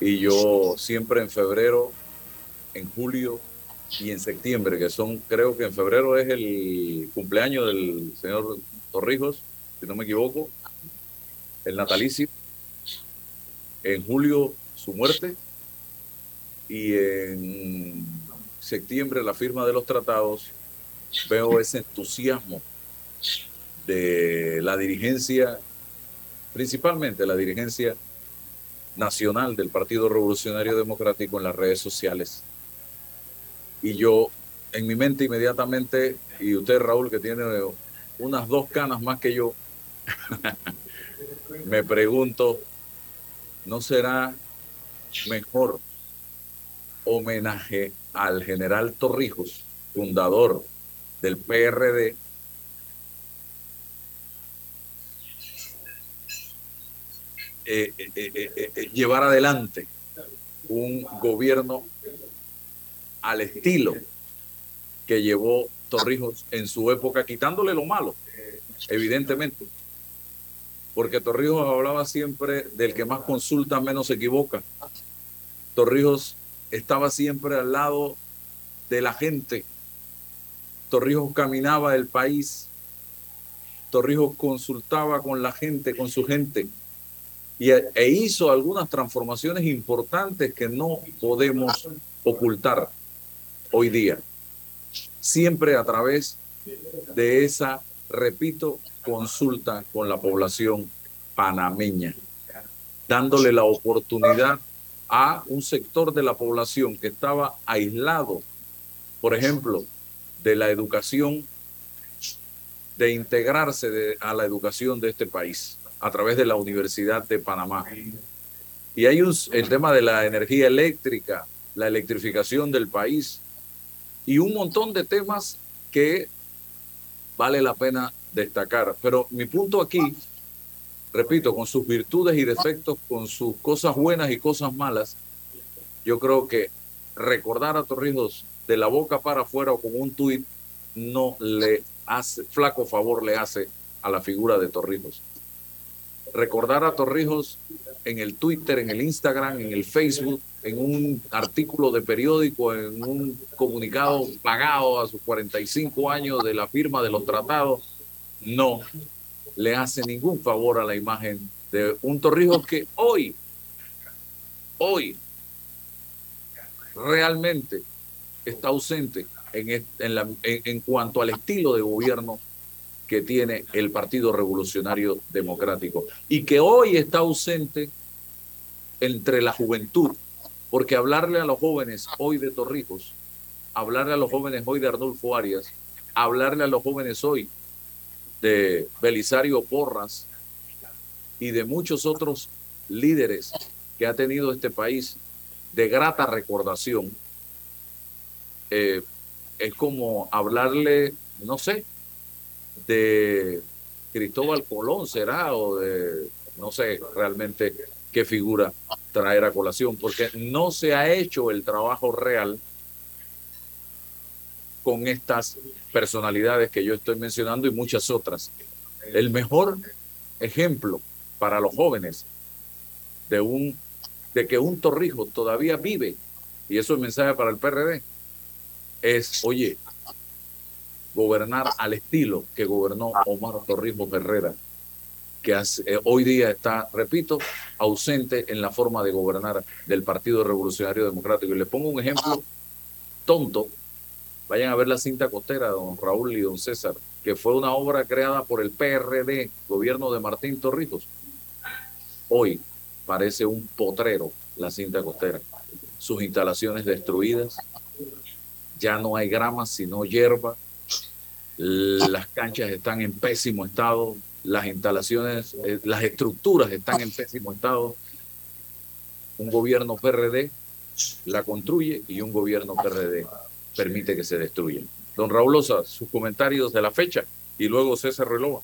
Y yo siempre en febrero, en julio y en septiembre, que son, creo que en febrero es el cumpleaños del señor Torrijos, si no me equivoco, el natalicio. En julio su muerte y en septiembre la firma de los tratados veo ese entusiasmo de la dirigencia, principalmente la dirigencia nacional del Partido Revolucionario Democrático en las redes sociales. Y yo, en mi mente inmediatamente, y usted Raúl, que tiene unas dos canas más que yo, me pregunto, ¿no será mejor homenaje al general Torrijos, fundador del PRD, eh, eh, eh, llevar adelante un gobierno al estilo que llevó Torrijos en su época, quitándole lo malo, evidentemente. Porque Torrijos hablaba siempre del que más consulta menos se equivoca. Torrijos estaba siempre al lado de la gente. Torrijos caminaba el país. Torrijos consultaba con la gente, con su gente. Y, e hizo algunas transformaciones importantes que no podemos ocultar hoy día. Siempre a través de esa, repito, consulta con la población panameña, dándole la oportunidad a un sector de la población que estaba aislado, por ejemplo, de la educación, de integrarse a la educación de este país a través de la Universidad de Panamá. Y hay un, el tema de la energía eléctrica, la electrificación del país y un montón de temas que vale la pena destacar. Pero mi punto aquí repito, con sus virtudes y defectos, con sus cosas buenas y cosas malas, yo creo que recordar a Torrijos de la boca para afuera o con un tuit no le hace, flaco favor le hace a la figura de Torrijos. Recordar a Torrijos en el Twitter, en el Instagram, en el Facebook, en un artículo de periódico, en un comunicado pagado a sus 45 años de la firma de los tratados, no le hace ningún favor a la imagen de un Torrijos que hoy, hoy, realmente está ausente en, en, en, cuanto al estilo de gobierno que tiene el Partido Revolucionario Democrático y que hoy está ausente entre la juventud, porque hablarle a los jóvenes hoy de Torrijos, hablarle a los jóvenes hoy de Arnulfo Arias, hablarle a los jóvenes hoy de Belisario Porras y de muchos otros líderes que ha tenido este país de grata recordación, eh, es como hablarle, no sé, de Cristóbal Colón será o de, no sé realmente qué figura traer a colación, porque no se ha hecho el trabajo real con estas personalidades que yo estoy mencionando y muchas otras. El mejor ejemplo para los jóvenes de, un, de que un torrijo todavía vive, y eso es mensaje para el PRD, es, oye, gobernar al estilo que gobernó Omar Torrijos Herrera, que eh, hoy día está, repito, ausente en la forma de gobernar del Partido Revolucionario Democrático. Y le pongo un ejemplo tonto, Vayan a ver la cinta costera de don Raúl y don César, que fue una obra creada por el PRD, gobierno de Martín Torrijos. Hoy parece un potrero la cinta costera. Sus instalaciones destruidas, ya no hay grama, sino hierba. Las canchas están en pésimo estado, las instalaciones, eh, las estructuras están en pésimo estado. Un gobierno PRD la construye y un gobierno PRD permite que se destruyan. Don Raúl Osa, sus comentarios de la fecha y luego César Relova.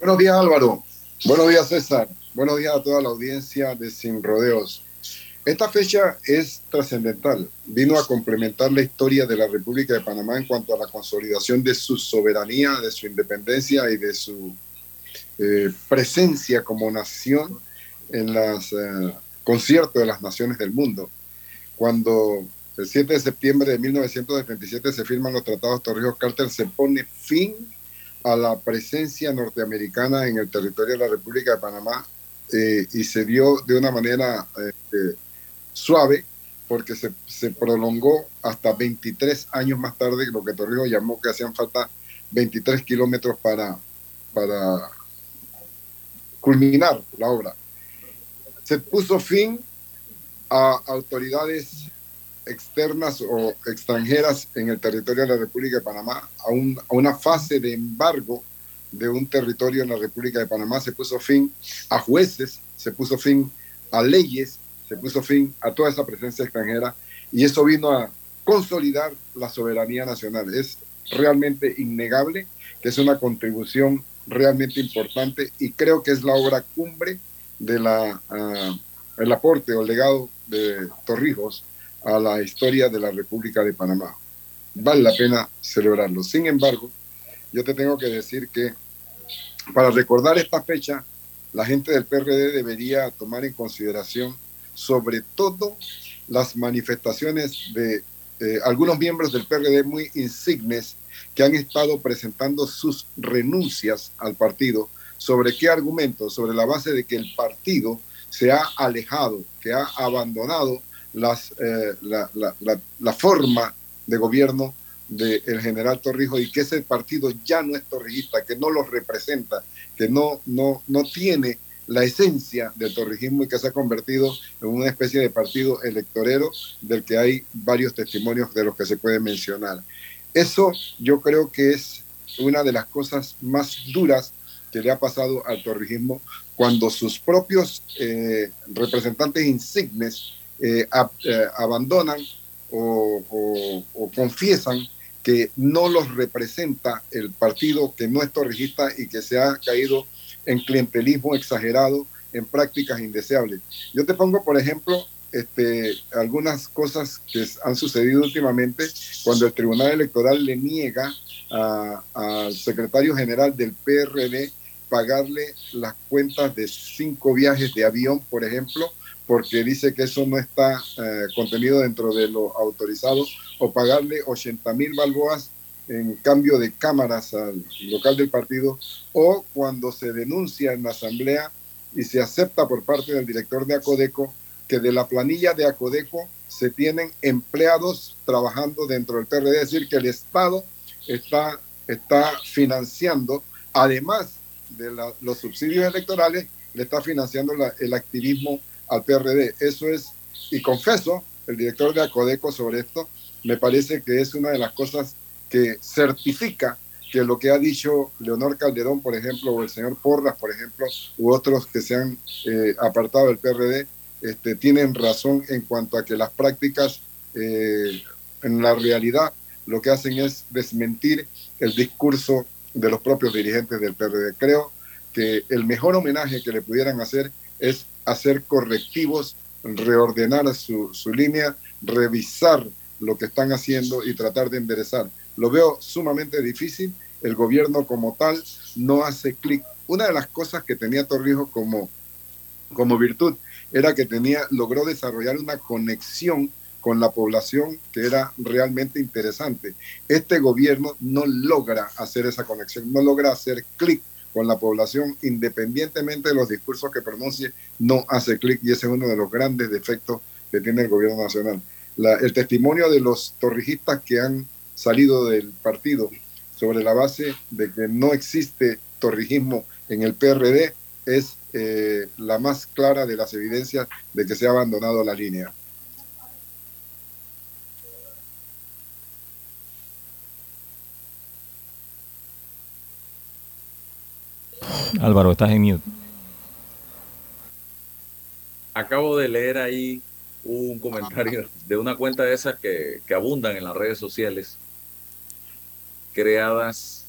Buenos días Álvaro, buenos días César, buenos días a toda la audiencia de Sin Rodeos. Esta fecha es trascendental, vino a complementar la historia de la República de Panamá en cuanto a la consolidación de su soberanía, de su independencia y de su eh, presencia como nación en las eh, concierto de las naciones del mundo. Cuando el 7 de septiembre de 1977 se firman los tratados Torrijos-Carter, se pone fin a la presencia norteamericana en el territorio de la República de Panamá eh, y se dio de una manera suave porque se, se, prolongó hasta 23 años más tarde, lo que Torrijos llamó que hacían falta 23 kilómetros para, para culminar la obra. Se puso fin a autoridades externas o extranjeras en el territorio de la República de Panamá, a, a, una fase de embargo de un territorio en la República de Panamá, se puso fin a jueces, se puso fin a leyes, se puso fin a toda esa presencia extranjera y eso vino a consolidar la soberanía nacional. Es realmente innegable que es una contribución realmente importante y creo que es la obra cumbre de la, uh, el aporte o legado de Torrijos a la historia de la República de Panamá. Vale la pena celebrarlo. Sin embargo, yo te tengo que decir que para recordar esta fecha, la gente del PRD debería tomar en consideración sobre todo las manifestaciones de eh, algunos miembros del PRD muy insignes que han estado presentando sus renuncias al partido. ¿Sobre qué argumentos? Sobre la base de que el partido se ha alejado, que ha abandonado las, eh, la, la, la, forma de gobierno del general Torrijos y que ese partido ya no es torrijista, que no los representa, que no, no, no tiene la esencia del torrijismo y que se ha convertido en una especie de partido electorero del que hay varios testimonios de los que se puede mencionar. Eso yo creo que es una de las cosas más duras que le ha pasado al torrijismo cuando sus propios eh, representantes insignes eh, eh, abandonan o, o, confiesan que no los representa el partido que no es torrijista y que se ha caído en clientelismo exagerado, en prácticas indeseables. Yo te pongo, por ejemplo, este, algunas cosas que han sucedido últimamente cuando el Tribunal Electoral le niega al secretario general del PRD pagarle las cuentas de cinco viajes de avión, por ejemplo, porque dice que eso no está eh, contenido dentro de lo autorizado, o pagarle 80 mil balboas en cambio de cámaras al local del partido, o cuando se denuncia en la asamblea y se acepta por parte del director de Acodeco que de la planilla de Acodeco se tienen empleados trabajando dentro del PRD, es decir, que el Estado está, está financiando, además de los subsidios electorales, le está financiando el activismo al PRD. Eso es, y confeso, el director de Acodeco sobre esto, me parece que es una de las cosas que certifica que lo que ha dicho Leonor Calderón, por ejemplo, o el señor Porras, por ejemplo, u otros que se han eh, apartado del PRD, este, tienen razón en cuanto a que las prácticas eh, en la realidad lo que hacen es desmentir el discurso de los propios dirigentes del PRD. Creo que el mejor homenaje que le pudieran hacer es hacer correctivos, reordenar su, su línea, revisar lo que están haciendo y tratar de enderezar. Lo veo sumamente difícil. El gobierno como tal no hace clic. Una de las cosas que tenía Torrijos como, como virtud era que tenía, logró desarrollar una conexión con la población que era realmente interesante. Este gobierno no logra hacer esa conexión, no logra hacer clic con la población, independientemente de los discursos que pronuncie, no hace clic y ese es uno de los grandes defectos que tiene el gobierno nacional. El testimonio de los torrijistas que han salido del partido sobre la base de que no existe torrijismo en el PRD es eh, la más clara de las evidencias de que se ha abandonado la línea. Álvaro, estás en mute. Acabo de leer ahí un comentario de una cuenta de esas que, que abundan en las redes sociales, creadas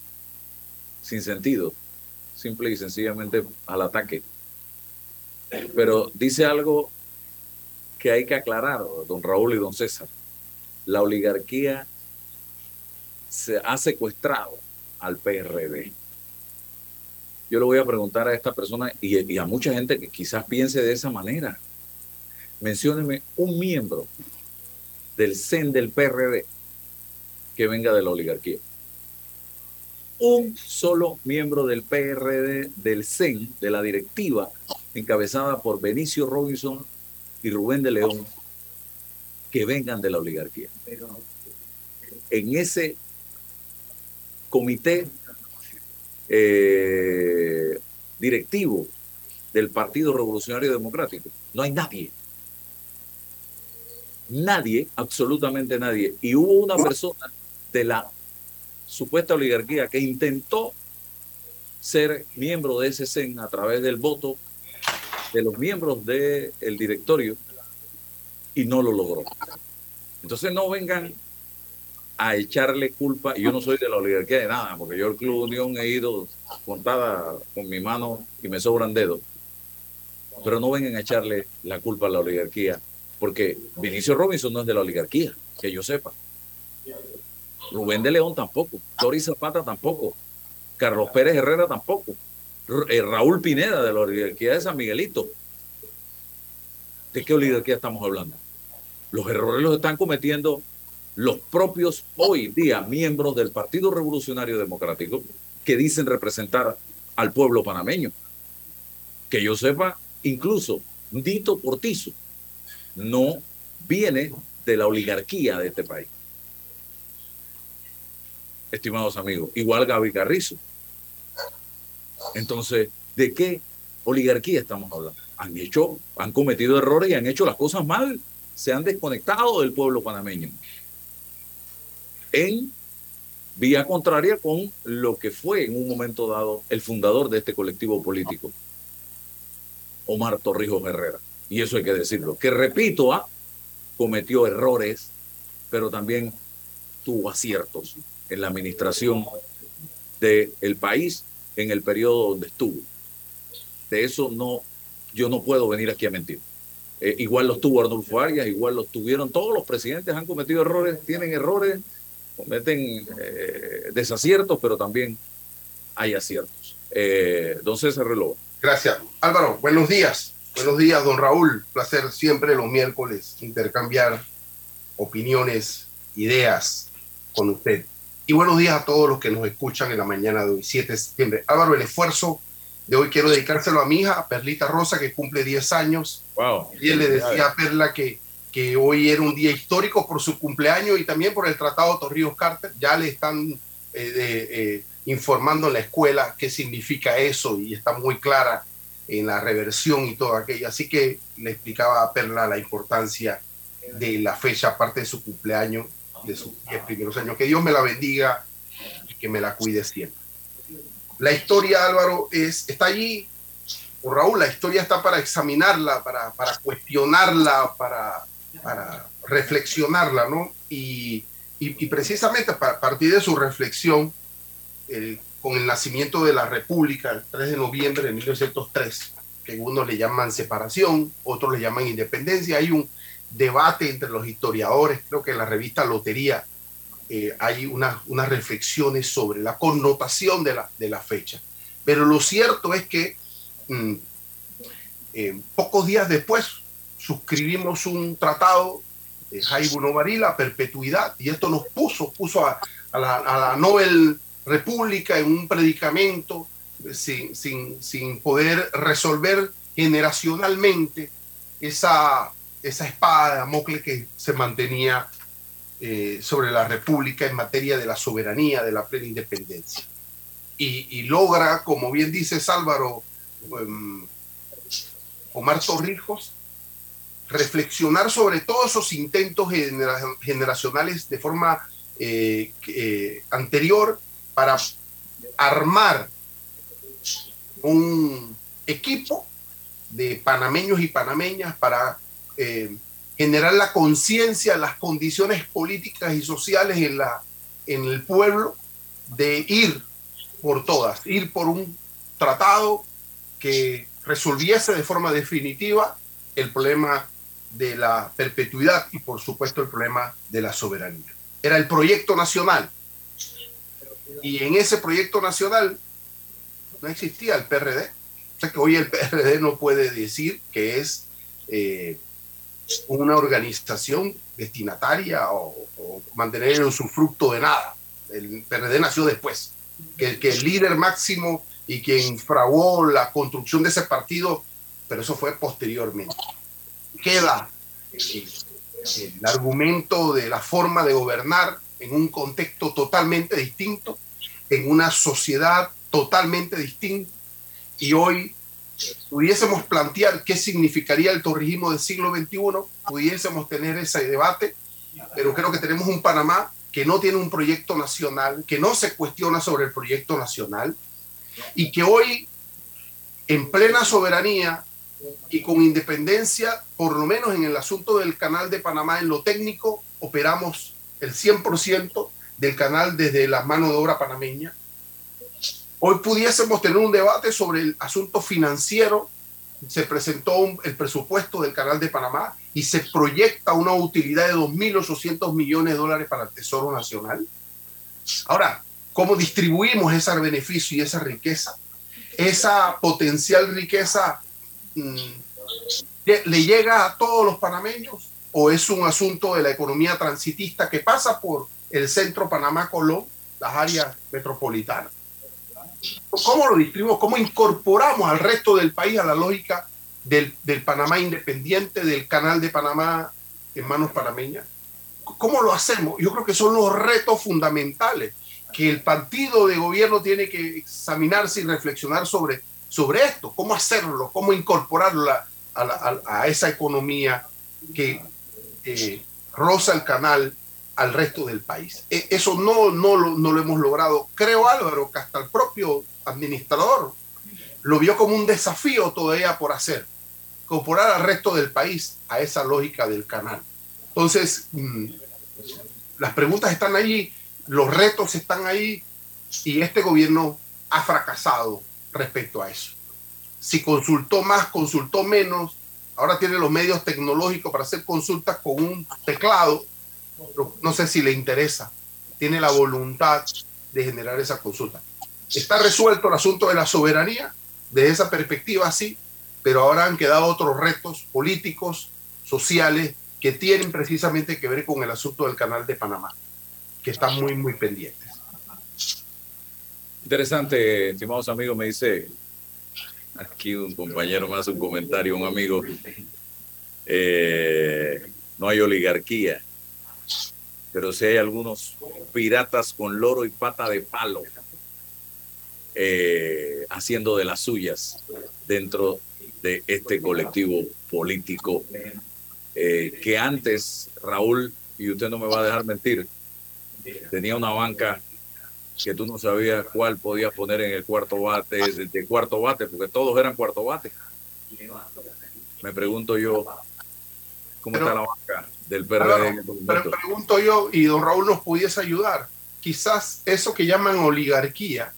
sin sentido, simple y sencillamente al ataque. Pero dice algo que hay que aclarar, don Raúl y don César. La oligarquía se ha secuestrado al PRD. Yo le voy a preguntar a esta persona y, y a mucha gente que quizás piense de esa manera. mencióneme un miembro del CEN del PRD que venga de la oligarquía. Un solo miembro del PRD, del CEN, de la directiva, encabezada por Benicio Robinson y Rubén de León, que vengan de la oligarquía. En ese comité eh, directivo del Partido Revolucionario Democrático. No hay nadie. Nadie, absolutamente nadie. Y hubo una persona de la supuesta oligarquía que intentó ser miembro de ese CEN a través del voto de los miembros del directorio y no lo logró. Entonces no vengan a echarle culpa, yo no soy de la oligarquía de nada, porque yo al Club Unión he ido contada con mi mano y me sobran dedos, pero no vengan a echarle la culpa a la oligarquía, porque Vinicio Robinson no es de la oligarquía, que yo sepa. Rubén de León tampoco, Doris Zapata tampoco, Carlos Pérez Herrera tampoco, eh, Raúl Pineda de la oligarquía de San Miguelito. ¿De qué oligarquía estamos hablando? Los errores los están cometiendo los propios hoy día miembros del Partido Revolucionario Democrático que dicen representar al pueblo panameño. Que yo sepa, incluso Dito Portizo no viene de la oligarquía de este país. Estimados amigos, igual Gaby Carrizo. Entonces, ¿de qué oligarquía estamos hablando? Han hecho, han cometido errores y han hecho las cosas mal. Se han desconectado del pueblo panameño en vía contraria con lo que fue en un momento dado el fundador de este colectivo político, Omar Torrijos Herrera. Y eso hay que decirlo, que repito, ¿ah? cometió errores, pero también tuvo aciertos en la administración del país en el periodo donde estuvo. De eso no, yo no puedo venir aquí a mentir. Eh, igual los tuvo Arnulfo Arias, igual los tuvieron, todos los presidentes han cometido errores, tienen errores cometen eh, desaciertos, pero también hay aciertos. Eh, don César Reloj. Gracias. Álvaro, buenos días. Buenos días, don Raúl. Placer siempre los miércoles intercambiar opiniones, ideas con usted. Y buenos días a todos los que nos escuchan en la mañana de hoy, 7 de septiembre. Álvaro, el esfuerzo de hoy quiero dedicárselo a mi hija, Perlita Rosa, que cumple 10 años. Wow. Y él le decía a Perla que que hoy era un día histórico por su cumpleaños y también por el Tratado Torrijos Carter. Ya le están eh, eh, informando en la escuela qué significa eso y está muy clara en la reversión y todo aquello. Así que le explicaba a Perla la importancia de la fecha, aparte de su cumpleaños, de sus primeros años. Que Dios me la bendiga y que me la cuide siempre. La historia, Álvaro, es, está allí, o Raúl, la historia está para examinarla, para, para cuestionarla, para para reflexionarla, ¿no? Y, precisamente a partir de su reflexión, con el nacimiento de la República, el 3 de noviembre de 1903, que unos le llaman separación, otros le llaman independencia, hay un debate entre los historiadores, creo que en la revista Lotería eh, hay unas reflexiones sobre la connotación de la, de la fecha. Pero lo cierto es que mm, eh, pocos días después, suscribimos un tratado de Jaime Marí, la perpetuidad, y esto nos puso, puso a, la, a Nobel República en un predicamento sin, sin, sin poder resolver generacionalmente esa, esa espada de Damocles que se mantenía eh, sobre la República en materia de la soberanía, de la plena independencia. Y, logra, como bien dice Álvaro, um, Omar Torrijos, reflexionar sobre todos esos intentos generacionales de forma eh, eh, anterior para armar un equipo de panameños y panameñas para eh, generar la conciencia las condiciones políticas y sociales en, la, en el pueblo de ir por todas, ir por un tratado que resolviese de forma definitiva el problema de la perpetuidad y por supuesto el problema de la soberanía. Era el proyecto nacional. Y en ese proyecto nacional no existía el PRD. O sea que hoy el PRD no puede decir que es eh, una organización destinataria o, mantener el usufructo de nada. El PRD nació después. Que, el líder máximo y quien fraguó la construcción de ese partido, pero eso fue posteriormente. Queda el argumento de la forma de gobernar en un contexto totalmente distinto, en una sociedad totalmente distinta, y hoy pudiésemos plantear qué significaría el torrijismo del siglo XXI, pudiésemos tener ese debate, pero creo que tenemos un Panamá que no tiene un proyecto nacional, que no se cuestiona sobre el proyecto nacional y que hoy, en plena soberanía y con independencia, por lo menos en el asunto del canal de Panamá, en lo técnico, operamos el 100% del canal desde la mano de obra panameña, Hoy pudiésemos tener un debate sobre el asunto financiero. Se presentó el presupuesto del Canal de Panamá y se proyecta una utilidad de 2.800 millones de dólares para el Tesoro Nacional. Ahora, ¿cómo distribuimos ese beneficio y esa riqueza? Esa potencial riqueza mm, le llega a todos los panameños o es un asunto de la economía transitista que pasa por el centro Panamá-Colón, las áreas metropolitanas. ¿Cómo lo distribuimos? ¿Cómo incorporamos al resto del país a la lógica del, Panamá independiente, del canal de Panamá en manos panameñas? ¿Cómo lo hacemos? Yo creo que son los retos fundamentales que el partido de gobierno tiene que examinarse y reflexionar sobre, esto. ¿Cómo hacerlo? ¿Cómo incorporarlo a, esa economía que eh, roza el canal al resto del país. E, eso no, no, lo, hemos logrado. Creo, Álvaro, que hasta el propio administrador lo vio como un desafío todavía por hacer, incorporar al resto del país a esa lógica del canal. Entonces, mm, las preguntas están ahí, los retos están ahí y este gobierno ha fracasado respecto a eso. Si consultó más, consultó menos, ahora tiene los medios tecnológicos para hacer consultas con un teclado no sé si le interesa, tiene la voluntad de generar esa consulta. Está resuelto el asunto de la soberanía, desde esa perspectiva sí, pero ahora han quedado otros retos políticos, sociales, que tienen precisamente que ver con el asunto del canal de Panamá, que están muy, muy pendientes. Interesante, estimados amigos, me dice aquí un compañero más, un comentario, un amigo, eh, no hay oligarquía, pero si hay algunos piratas con loro y pata de palo eh, haciendo de las suyas dentro de este colectivo político eh, que antes, Raúl, y usted no me va a dejar mentir, tenía una banca que tú no sabías cuál podías poner en el cuarto bate, de, cuarto bate, porque todos eran cuarto bate. Me pregunto yo, ¿cómo está la banca? Del PRD. pero pregunto yo, y don Raúl nos pudiese ayudar, quizás eso que llaman oligarquía,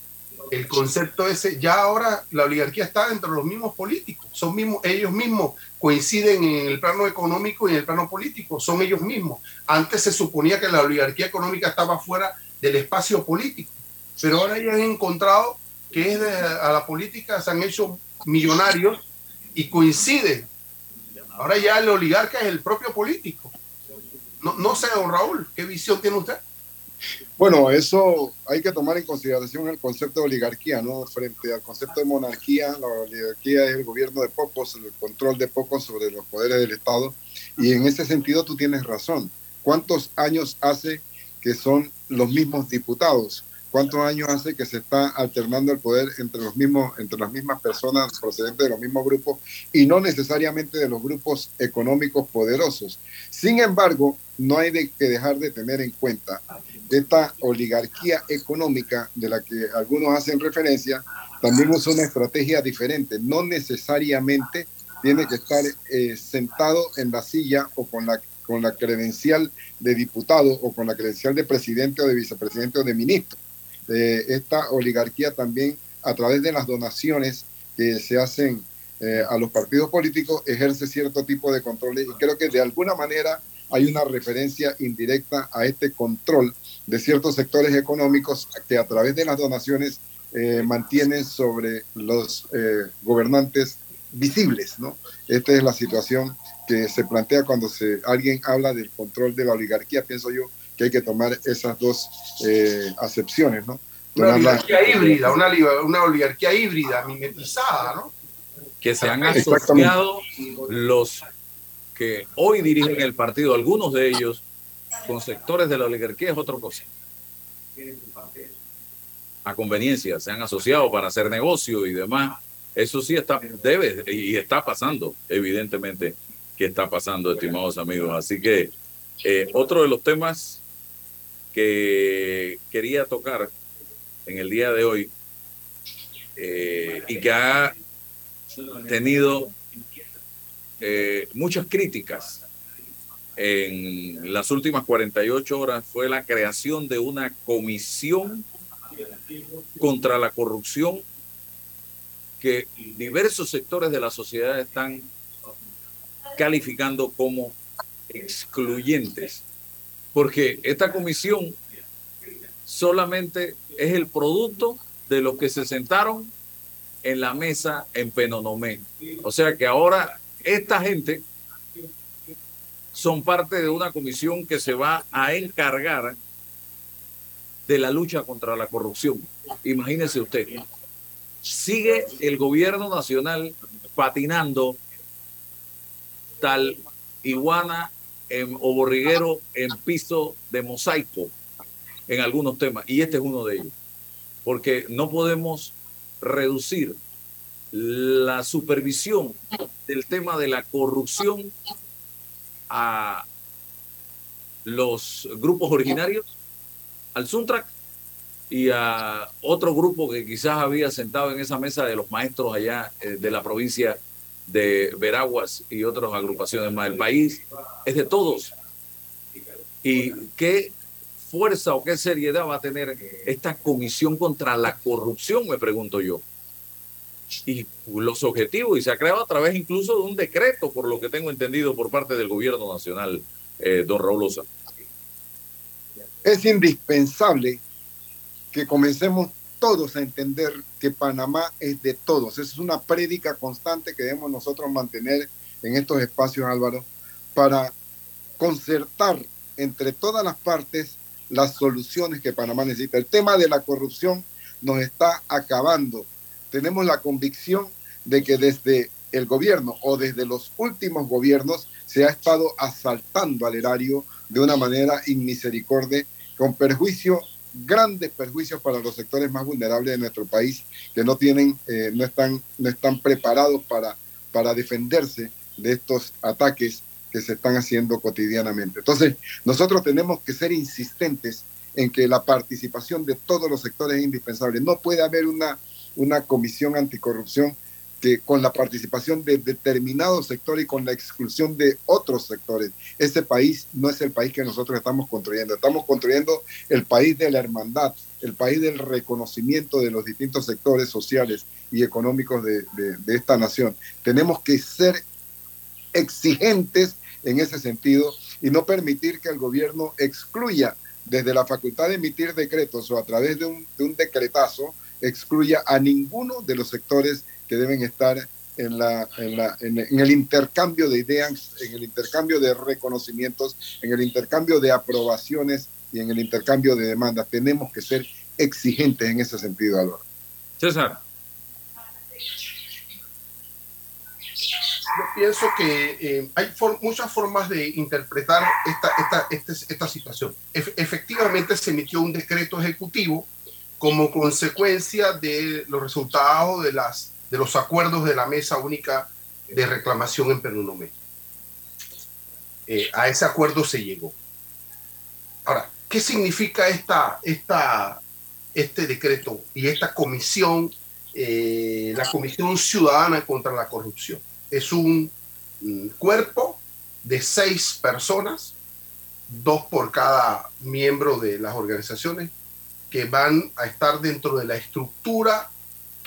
el concepto ese, ya ahora la oligarquía está entre los mismos políticos, son mismos, ellos mismos coinciden en el plano económico y en el plano político, son ellos mismos. Antes se suponía que la oligarquía económica estaba fuera del espacio político, pero ahora ya han encontrado que es a la política se han hecho millonarios y coinciden. Ahora ya el oligarca es el propio político. No, sé, don Raúl, ¿qué visión tiene usted? Bueno, eso hay que tomar en consideración el concepto de oligarquía, ¿no? Frente al concepto de monarquía, la oligarquía es el gobierno de pocos, el control de pocos sobre los poderes del Estado. Y en ese sentido tú tienes razón. ¿Cuántos años hace que son los mismos diputados? ¿Cuántos años hace que se está alternando el poder entre, los mismos, entre las mismas personas procedentes de los mismos grupos y no necesariamente de los grupos económicos poderosos? Sin embargo, no hay que dejar de tener en cuenta esta oligarquía económica de la que algunos hacen referencia, también usa una estrategia diferente. No necesariamente tiene que estar eh, sentado en la silla o con la, con la credencial de diputado o con la credencial de presidente o de vicepresidente o de ministro esta oligarquía también a través de las donaciones que se hacen eh, a los partidos políticos ejerce cierto tipo de control y creo que de alguna manera hay una referencia indirecta a este control de ciertos sectores económicos que a través de las donaciones eh, mantienen sobre los eh, gobernantes visibles, ¿no? Esta es la situación que se plantea cuando se, alguien habla del control de la oligarquía, pienso yo que hay que tomar esas dos eh, acepciones, ¿no? Una oligarquía híbrida, una, una oligarquía híbrida, mimetizada, ¿no? Que se han asociado los que hoy dirigen el partido, algunos de ellos, con sectores de la oligarquía es otra cosa. A conveniencia, se han asociado para hacer negocio y demás. Eso sí está, debe y está pasando, evidentemente que está pasando, estimados amigos. Así que eh, otro de los temas que quería tocar en el día de hoy eh, y que ha tenido eh, muchas críticas en las últimas 48 horas fue la creación de una comisión contra la corrupción que diversos sectores de la sociedad están calificando como excluyentes, porque esta comisión solamente es el producto de los que se sentaron en la mesa en Penonomé. O sea que ahora esta gente son parte de una comisión que se va a encargar de la lucha contra la corrupción. Imagínese usted, sigue el gobierno nacional patinando tal iguana en, o borriguero en piso de mosaico en algunos temas, y este es uno de ellos, porque no podemos reducir la supervisión del tema de la corrupción a los grupos originarios, al Suntrack y a otro grupo que quizás había sentado en esa mesa de los maestros allá eh, de la provincia de Veraguas y otras agrupaciones más del país. Es de todos. ¿Y qué fuerza o qué seriedad va a tener esta comisión contra la corrupción, me pregunto yo? y los objetivos y se ha creado a través incluso de un decreto, por lo que tengo entendido por parte del gobierno nacional, eh, don Raúl Osa. Es indispensable que comencemos todos a entender que Panamá es de todos. Es una prédica constante que debemos nosotros mantener en estos espacios, Álvaro, para concertar entre todas las partes las soluciones que Panamá necesita. El tema de la corrupción nos está acabando tenemos la convicción de que desde el gobierno o desde los últimos gobiernos se ha estado asaltando al erario de una manera inmisericordia, con perjuicio, grandes perjuicios para los sectores más vulnerables de nuestro país, que no tienen, eh, no están, no están preparados para, para defenderse de estos ataques que se están haciendo cotidianamente. Entonces, nosotros tenemos que ser insistentes en que la participación de todos los sectores es indispensable. No puede haber una una comisión anticorrupción que con la participación de determinados sectores y con la exclusión de otros sectores. Ese país no es el país que nosotros estamos construyendo. Estamos construyendo el país de la hermandad, el país del reconocimiento de los distintos sectores sociales y económicos de, de esta nación. Tenemos que ser exigentes en ese sentido y no permitir que el gobierno excluya desde la facultad de emitir decretos o a través de un, de un decretazo excluya a ninguno de los sectores que deben estar en, la, en, la, en, el intercambio de ideas, en el intercambio de reconocimientos, en el intercambio de aprobaciones y en el intercambio de demandas. Tenemos que ser exigentes en ese sentido, Álvaro. César. Yo pienso que eh, hay muchas formas de interpretar esta, esta, esta, esta situación. efectivamente, se emitió un decreto ejecutivo como consecuencia de los resultados de, las, de los acuerdos de la Mesa Única de Reclamación en Perú Eh, a ese acuerdo se llegó. Ahora, ¿qué significa esta, esta, este decreto y esta comisión, eh, la Comisión Ciudadana contra la Corrupción? Es un cuerpo de seis personas, dos por cada miembro de las organizaciones, que van a estar dentro de la estructura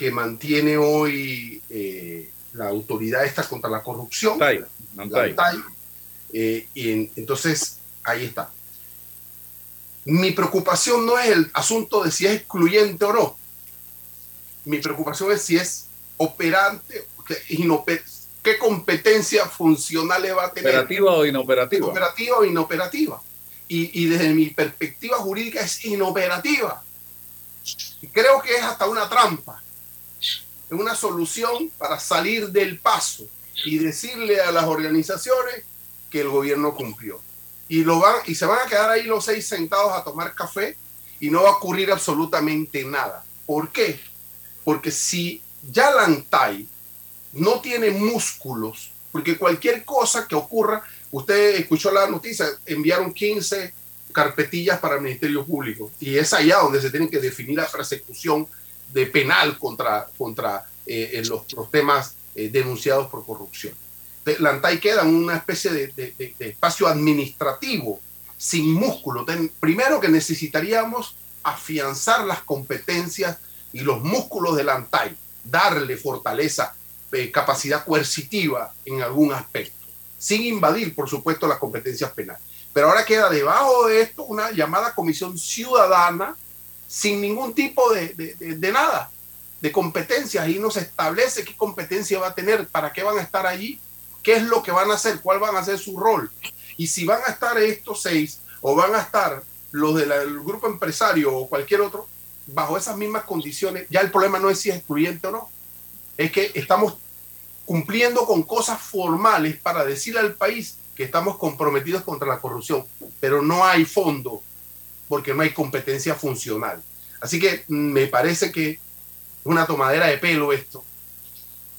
que mantiene hoy eh, la autoridad esta contra la corrupción. Eh, y entonces, ahí está. Mi preocupación no es el asunto de si es excluyente o no. Mi preocupación es si es operante, ¿Qué competencia funcional va a tener? ¿Operativa o inoperativa? Operativa o inoperativa. Y, y desde mi perspectiva jurídica es inoperativa. Creo que es hasta una trampa. Una solución para salir del paso y decirle a las organizaciones que el gobierno cumplió. Y, lo van, y se van a quedar ahí los seis sentados a tomar café y no va a ocurrir absolutamente nada. ¿Por qué? Porque si ya Lantay no tiene músculos, porque cualquier cosa que ocurra, usted escuchó la noticia, enviaron 15 carpetillas para el Ministerio Público y es allá donde se tiene que definir la persecución de penal contra, contra eh, los, los, temas eh, denunciados por corrupción. La ANTAI queda en una especie de, de, de, espacio administrativo sin músculo. primero que necesitaríamos afianzar las competencias y los músculos de la ANTAI, darle fortaleza eh, capacidad coercitiva en algún aspecto, sin invadir, por supuesto, las competencias penales. Pero ahora queda debajo de esto una llamada comisión ciudadana sin ningún tipo de, de, nada, de competencias. Ahí no se establece qué competencia va a tener, para qué van a estar allí, qué es lo que van a hacer, cuál van a ser su rol. Y si van a estar estos seis o van a estar los del grupo empresario o cualquier otro, bajo esas mismas condiciones, ya el problema no es si es excluyente o no, es que estamos cumpliendo con cosas formales para decirle al país que estamos comprometidos contra la corrupción, pero no hay fondo porque no hay competencia funcional. Así que me parece que una tomadera de pelo esto.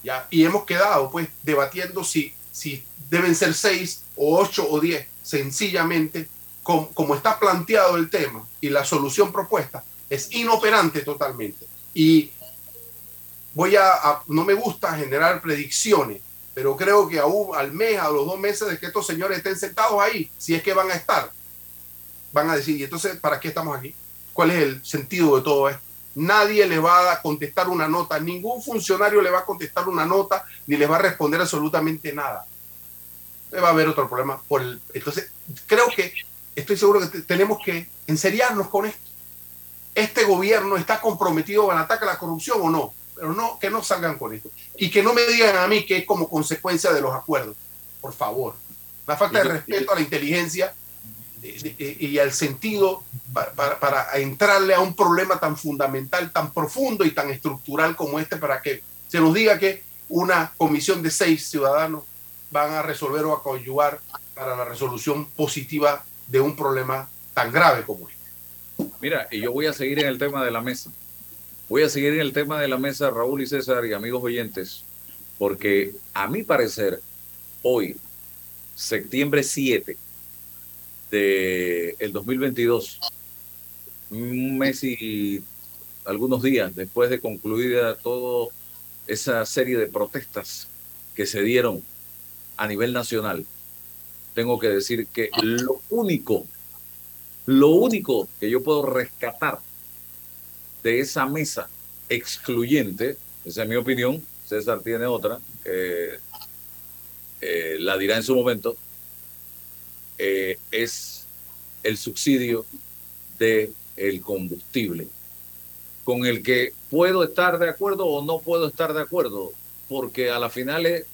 ¿ya? Y hemos quedado pues debatiendo si, si deben ser seis o ocho o diez, sencillamente como, como está planteado el tema y la solución propuesta es inoperante totalmente. Y voy a, no me gusta generar predicciones, pero creo que aún al mes, a los dos meses de que estos señores estén sentados ahí, si es que van a estar, van a decir, ¿y entonces para qué estamos aquí? ¿Cuál es el sentido de todo esto? Nadie le va a contestar una nota, ningún funcionario le va a contestar una nota, ni les va a responder absolutamente nada. Va a haber otro problema. Por el, entonces, creo que estoy seguro que tenemos que enseriarnos con esto. ¿Este gobierno está comprometido con el ataque a la corrupción o no? pero no, que no salgan con esto. Y que no me digan a mí que es como consecuencia de los acuerdos. Por favor. La falta de respeto a la inteligencia y al sentido para, entrarle a un problema tan fundamental, tan profundo y tan estructural como este, para que se nos diga que una comisión de seis ciudadanos van a resolver o a conyugar para la resolución positiva de un problema tan grave como este. Mira, y yo voy a seguir en el tema de la mesa. Voy a seguir en el tema de la mesa, Raúl y César y amigos oyentes, porque a mi parecer, hoy, septiembre 7 de 2022, un mes y algunos días después de concluida toda esa serie de protestas que se dieron a nivel nacional, tengo que decir que lo único, lo único que yo puedo rescatar de esa mesa excluyente, esa es mi opinión, César tiene otra, eh, eh, la dirá en su momento, eh, es el subsidio del el combustible, con el que puedo estar de acuerdo o no puedo estar de acuerdo, porque a la final es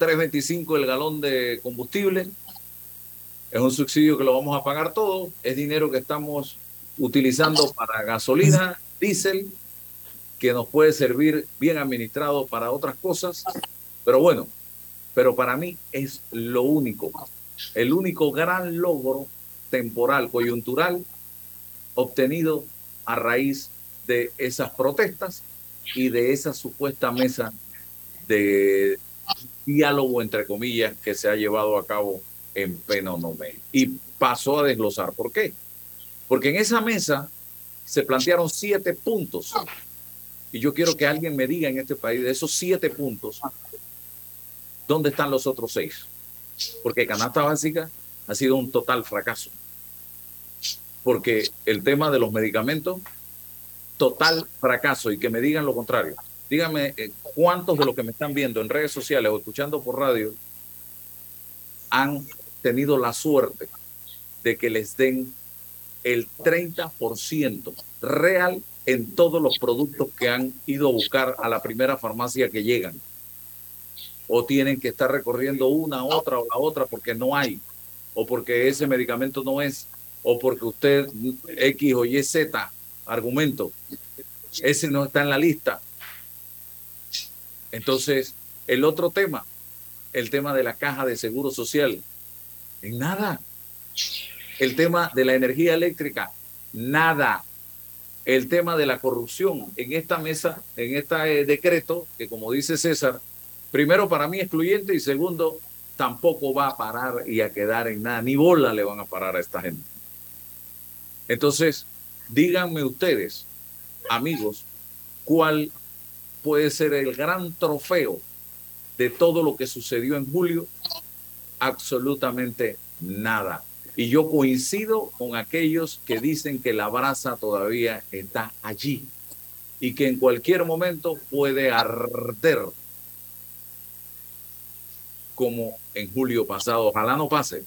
3.25 el galón de combustible, es un subsidio que lo vamos a pagar todo, es dinero que estamos utilizando para gasolina, diésel, que nos puede servir bien administrado para otras cosas. Pero bueno, pero para mí es lo único, el único gran logro temporal, coyuntural, obtenido a raíz de esas protestas y de esa supuesta mesa de diálogo, entre comillas, que se ha llevado a cabo en Penonomé. Y pasó a desglosar. ¿Por qué? Porque en esa mesa se plantearon siete puntos. Y yo quiero que alguien me diga en este país de esos siete puntos, ¿dónde están los otros seis? Porque canasta básica ha sido un total fracaso. Porque el tema de los medicamentos, total fracaso. Y que me digan lo contrario. Díganme eh, cuántos de los que me están viendo en redes sociales o escuchando por radio han tenido la suerte de que les den el 30% real en todos los productos que han ido a buscar a la primera farmacia que llegan. O tienen que estar recorriendo una, otra o la otra porque no hay, o porque ese medicamento no es, o porque usted X o Y Z argumento, ese no está en la lista. Entonces, el otro tema, el tema de la caja de seguro social, en nada. El tema de la energía eléctrica, nada. El tema de la corrupción en esta mesa, en este decreto, que como dice César, primero para mí excluyente y segundo, tampoco va a parar y a quedar en nada, ni bola le van a parar a esta gente. Entonces, díganme ustedes, amigos, cuál puede ser el gran trofeo de todo lo que sucedió en julio. Absolutamente nada. Y yo coincido con aquellos que dicen que la brasa todavía está allí y que en cualquier momento puede arder como en julio pasado. Ojalá no pase,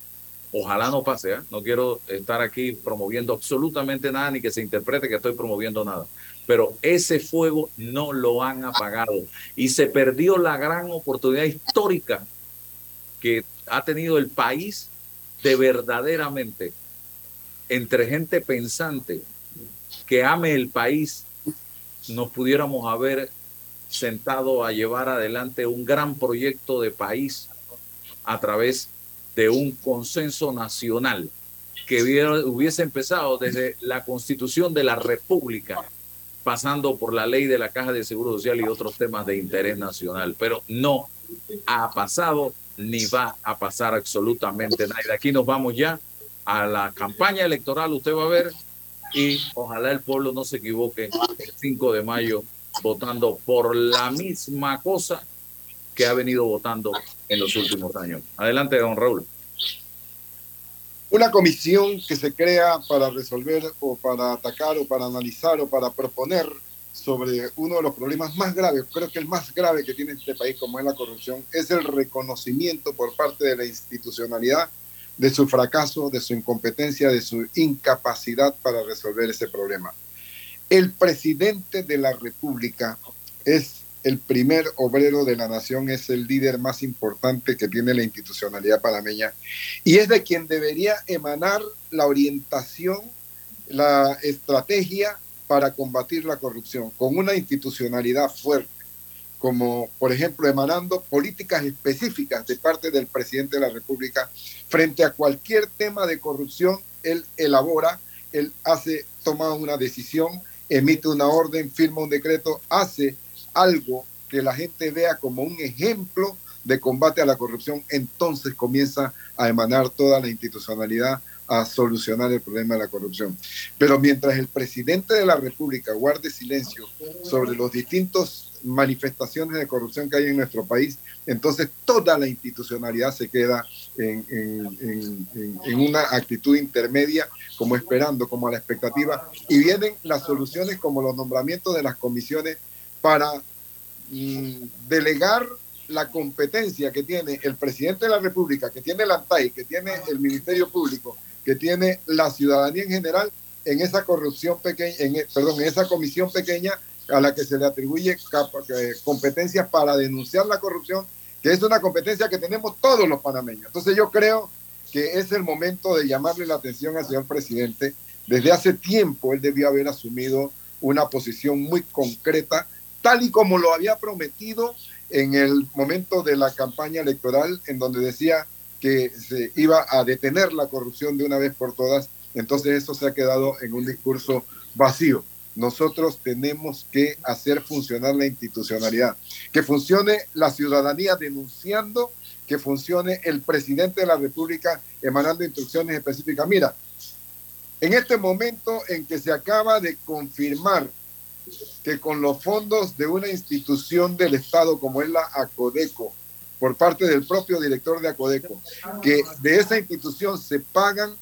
ojalá no pase. ¿eh? No quiero estar aquí promoviendo absolutamente nada ni que se interprete que estoy promoviendo nada. Pero ese fuego no lo han apagado y se perdió la gran oportunidad histórica que ha tenido el país de verdaderamente entre gente pensante que ame el país, nos pudiéramos haber sentado a llevar adelante un gran proyecto de país a través de un consenso nacional que hubiese empezado desde la constitución de la República, pasando por la ley de la Caja de Seguro Social y otros temas de interés nacional, pero no ha pasado ni va a pasar absolutamente nada. De aquí nos vamos ya a la campaña electoral, usted va a ver, y ojalá el pueblo no se equivoque el 5 de mayo votando por la misma cosa que ha venido votando en los últimos años. Adelante, don Raúl. Una comisión que se crea para resolver o para atacar o para analizar o para proponer sobre uno de los problemas más graves, creo que el más grave que tiene este país, como es la corrupción, es el reconocimiento por parte de la institucionalidad de su fracaso, de su incompetencia, de su incapacidad para resolver ese problema. El presidente de la República es el primer obrero de la nación, es el líder más importante que tiene la institucionalidad panameña y es de quien debería emanar la orientación, la estrategia para combatir la corrupción, con una institucionalidad fuerte, como por ejemplo emanando políticas específicas de parte del presidente de la República frente a cualquier tema de corrupción, él elabora, él hace, toma una decisión, emite una orden, firma un decreto, hace algo que la gente vea como un ejemplo de combate a la corrupción, entonces comienza a emanar toda la institucionalidad a solucionar el problema de la corrupción. Pero mientras el presidente de la República guarde silencio sobre los distintos manifestaciones de corrupción que hay en nuestro país, entonces toda la institucionalidad se queda en, en, una actitud intermedia, como esperando, como a la expectativa, y vienen las soluciones como los nombramientos de las comisiones para mm, delegar la competencia que tiene el presidente de la República, que tiene el ANTAI, que tiene el Ministerio Público, que tiene la ciudadanía en general en esa corrupción pequeña, en, e, perdón, en esa comisión pequeña a la que se le atribuye competencias para denunciar la corrupción, que es una competencia que tenemos todos los panameños. Entonces yo creo que es el momento de llamarle la atención al señor presidente. Desde hace tiempo él debió haber asumido una posición muy concreta, tal y como lo había prometido en el momento de la campaña electoral, en donde decía que se iba a detener la corrupción de una vez por todas, entonces eso se ha quedado en un discurso vacío. Nosotros tenemos que hacer funcionar la institucionalidad, que funcione la ciudadanía denunciando, que funcione el presidente de la República emanando instrucciones específicas. Mira, en este momento en que se acaba de confirmar que con los fondos de una institución del Estado como es la ACODECO, por parte del propio director de Acodeco, que de esa institución se pagan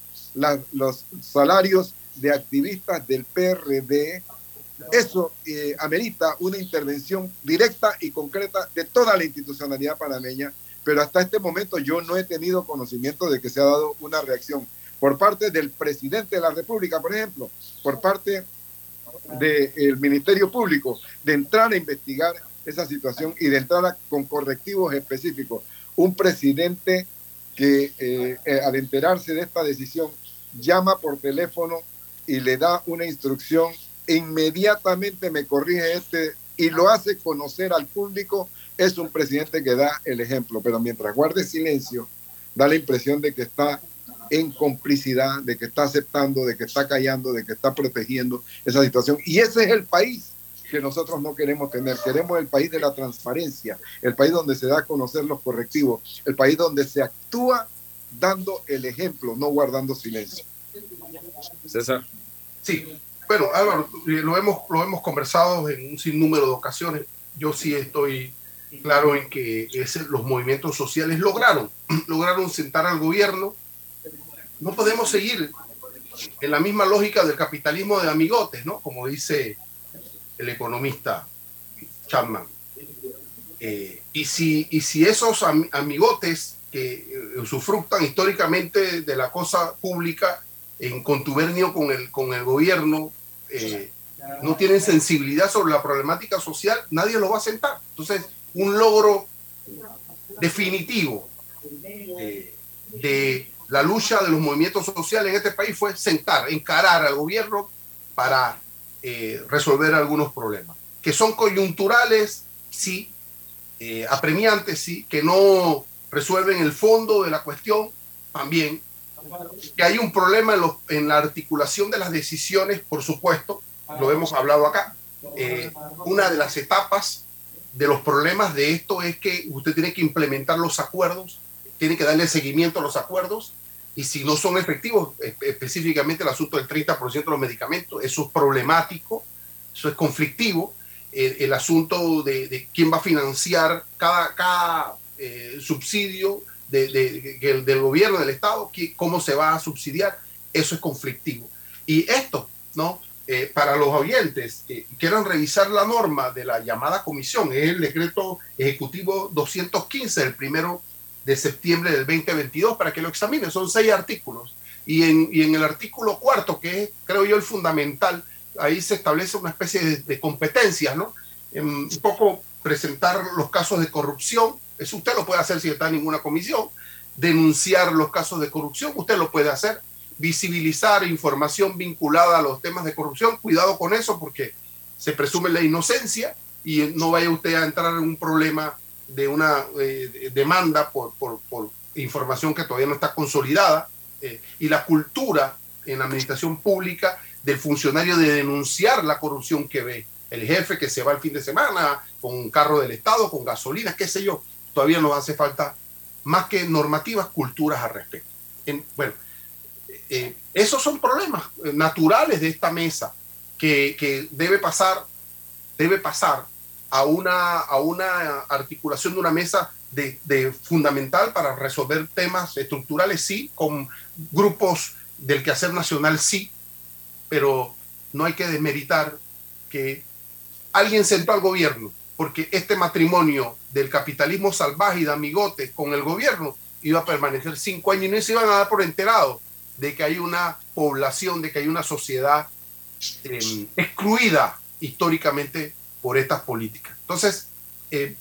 los salarios de activistas del PRD, eso eh, amerita una intervención directa y concreta de toda la institucionalidad panameña, pero hasta este momento yo no he tenido conocimiento de que se ha dado una reacción por parte del presidente de la República, por ejemplo, por parte del Ministerio Público, de entrar a investigar esa situación y de entrada con correctivos específicos. Un presidente que eh, eh, al enterarse de esta decisión llama por teléfono y le da una instrucción, inmediatamente me corrige este y lo hace conocer al público, es un presidente que da el ejemplo, pero mientras guarde silencio, da la impresión de que está en complicidad, de que está aceptando, de que está callando, de que está protegiendo esa situación. Y ese es el país que nosotros no queremos tener. Queremos el país de la transparencia, el país donde se da a conocer los correctivos, el país donde se actúa dando el ejemplo, no guardando silencio. César. Sí, bueno, Álvaro, lo hemos, lo hemos conversado en un sinnúmero de ocasiones. Yo sí estoy claro en que los movimientos sociales lograron, lograron sentar al gobierno. No podemos seguir en la misma lógica del capitalismo de amigotes, ¿no? Como dice el economista Chapman. Eh, y, si, y si esos amigotes que eh, usufructan históricamente de la cosa pública en contubernio con el, con el gobierno, eh, no tienen sensibilidad sobre la problemática social, nadie lo va a sentar. Entonces, un logro definitivo de la lucha de los movimientos sociales en este país fue sentar, encarar al gobierno para eh, resolver algunos problemas, que son coyunturales, sí, eh, apremiantes, sí, que no resuelven el fondo de la cuestión, también, que hay un problema en, la articulación de las decisiones, por supuesto, lo hemos hablado acá. Eh, una de las etapas de los problemas de esto es que usted tiene que implementar los acuerdos, tiene que darle seguimiento a los acuerdos y si no son efectivos, específicamente el asunto del 30% de los medicamentos, eso es problemático, eso es conflictivo. El, asunto de, quién va a financiar cada, cada eh, subsidio de, del gobierno, del Estado, cómo se va a subsidiar, eso es conflictivo. Y esto, ¿no? Eh, para los oyentes que quieran revisar la norma de la llamada comisión, es el decreto ejecutivo 215, el primero de septiembre del 2022 para que lo examine. Son seis artículos. Y en, y en el artículo cuarto, que es, creo yo, el fundamental, ahí se establece una especie de, competencias, ¿no? En un poco presentar los casos de corrupción, eso usted lo puede hacer si está en ninguna comisión, denunciar los casos de corrupción, usted lo puede hacer, visibilizar información vinculada a los temas de corrupción, cuidado con eso porque se presume la inocencia y no vaya usted a entrar en un problema de una eh, demanda por, por, información que todavía no está consolidada eh, y la cultura en la administración pública del funcionario de denunciar la corrupción que ve. El jefe que se va el fin de semana con un carro del Estado, con gasolina, qué sé yo. Todavía nos hace falta más que normativas, culturas al respecto. bueno, eh, esos son problemas naturales de esta mesa que, que debe pasar, debe pasar a una, a una articulación de una mesa de, fundamental para resolver temas estructurales, sí, con grupos del quehacer nacional, sí, pero no hay que desmeritar que alguien sentó al gobierno, porque este matrimonio del capitalismo salvaje y de amigote con el gobierno iba a permanecer cinco años y no se iban a dar por enterado de que hay una población, de que hay una sociedad eh, excluida históricamente por estas políticas. Entonces, eh,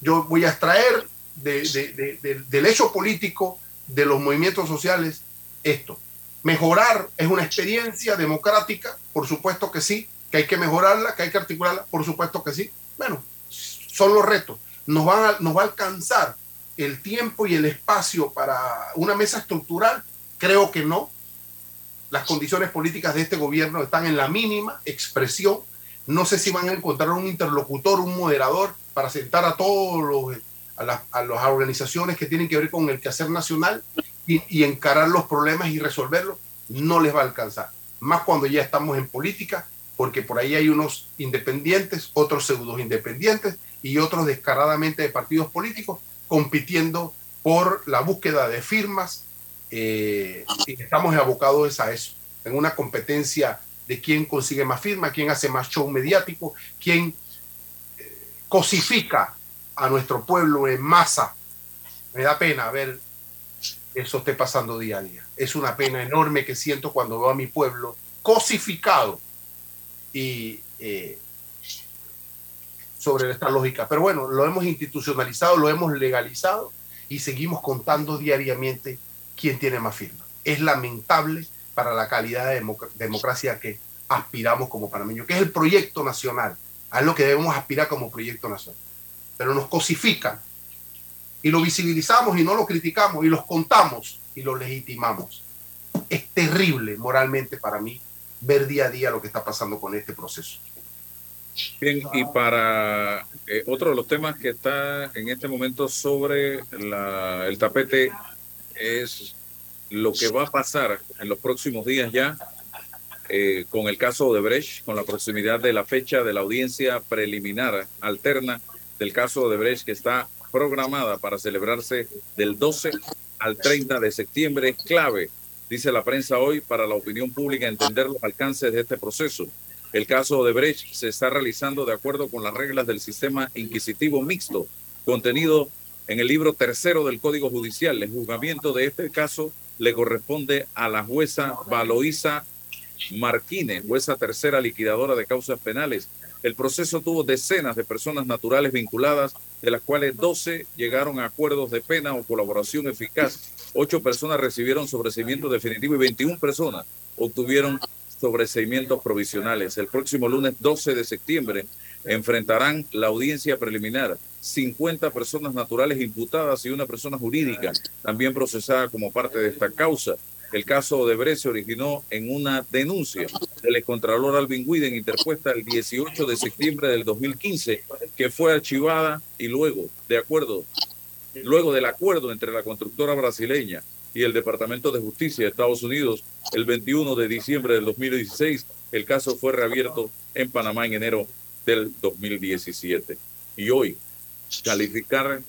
yo voy a extraer del hecho político de los movimientos sociales esto. Mejorar es una experiencia democrática, por supuesto que sí, que hay que mejorarla, que hay que articularla, por supuesto que sí. Bueno, son los retos. Nos, nos va a alcanzar el tiempo y el espacio para una mesa estructural. Creo que no. Las condiciones políticas de este gobierno están en la mínima expresión no sé si van a encontrar un interlocutor, un moderador para sentar a todos los, a, las organizaciones que tienen que ver con el quehacer nacional y, encarar los problemas y resolverlos. No les va a alcanzar. Más cuando ya estamos en política, porque por ahí hay unos independientes, otros pseudo independientes y otros descaradamente de partidos políticos compitiendo por la búsqueda de firmas eh, y estamos abocados a eso, en una competencia de quién consigue más firma, quién hace más show mediático, quién eh, cosifica a nuestro pueblo en masa. Me da pena ver eso esté pasando día a día. Es una pena enorme que siento cuando veo a mi pueblo cosificado y eh, sobre esta lógica. Pero bueno, lo hemos institucionalizado, lo hemos legalizado y seguimos contando diariamente quién tiene más firmas. Es lamentable para la calidad de democracia que aspiramos como panameños, que es el proyecto nacional, a lo que debemos aspirar como proyecto nacional. Pero nos cosifican y lo visibilizamos y no lo criticamos y los contamos y lo legitimamos. Es terrible moralmente para mí ver día a día lo que está pasando con este proceso. Bien, y para eh, otro de los temas que está en este momento sobre el tapete es lo que va a pasar en los próximos días ya eh, con el caso de Brecht, con la proximidad de la fecha de la audiencia preliminar alterna del caso de Brecht que está programada para celebrarse del 12 al 30 de septiembre es clave, dice la prensa hoy, para la opinión pública entender los alcances de este proceso. El caso de Brecht se está realizando de acuerdo con las reglas del sistema inquisitivo mixto, contenido en el libro tercero del Código Judicial. El juzgamiento de este caso le corresponde a la jueza Valoisa Marquine, jueza tercera liquidadora de causas penales. El proceso tuvo decenas de personas naturales vinculadas, de las cuales 12 llegaron a acuerdos de pena o colaboración eficaz. Ocho personas recibieron sobreseimiento definitivo y 21 personas obtuvieron sobreseimientos provisionales. El próximo lunes 12 de septiembre enfrentarán la audiencia preliminar 50 personas naturales imputadas y una persona jurídica también procesada como parte de esta causa. El caso de se originó en una denuncia del excontralor Alvin Widen interpuesta el 18 de septiembre del 2015 que fue archivada y luego, de acuerdo, luego del acuerdo entre la constructora brasileña y el Departamento de Justicia de Estados Unidos el 21 de diciembre del 2016. El caso fue reabierto en Panamá en enero del 2017. Y hoy, calificar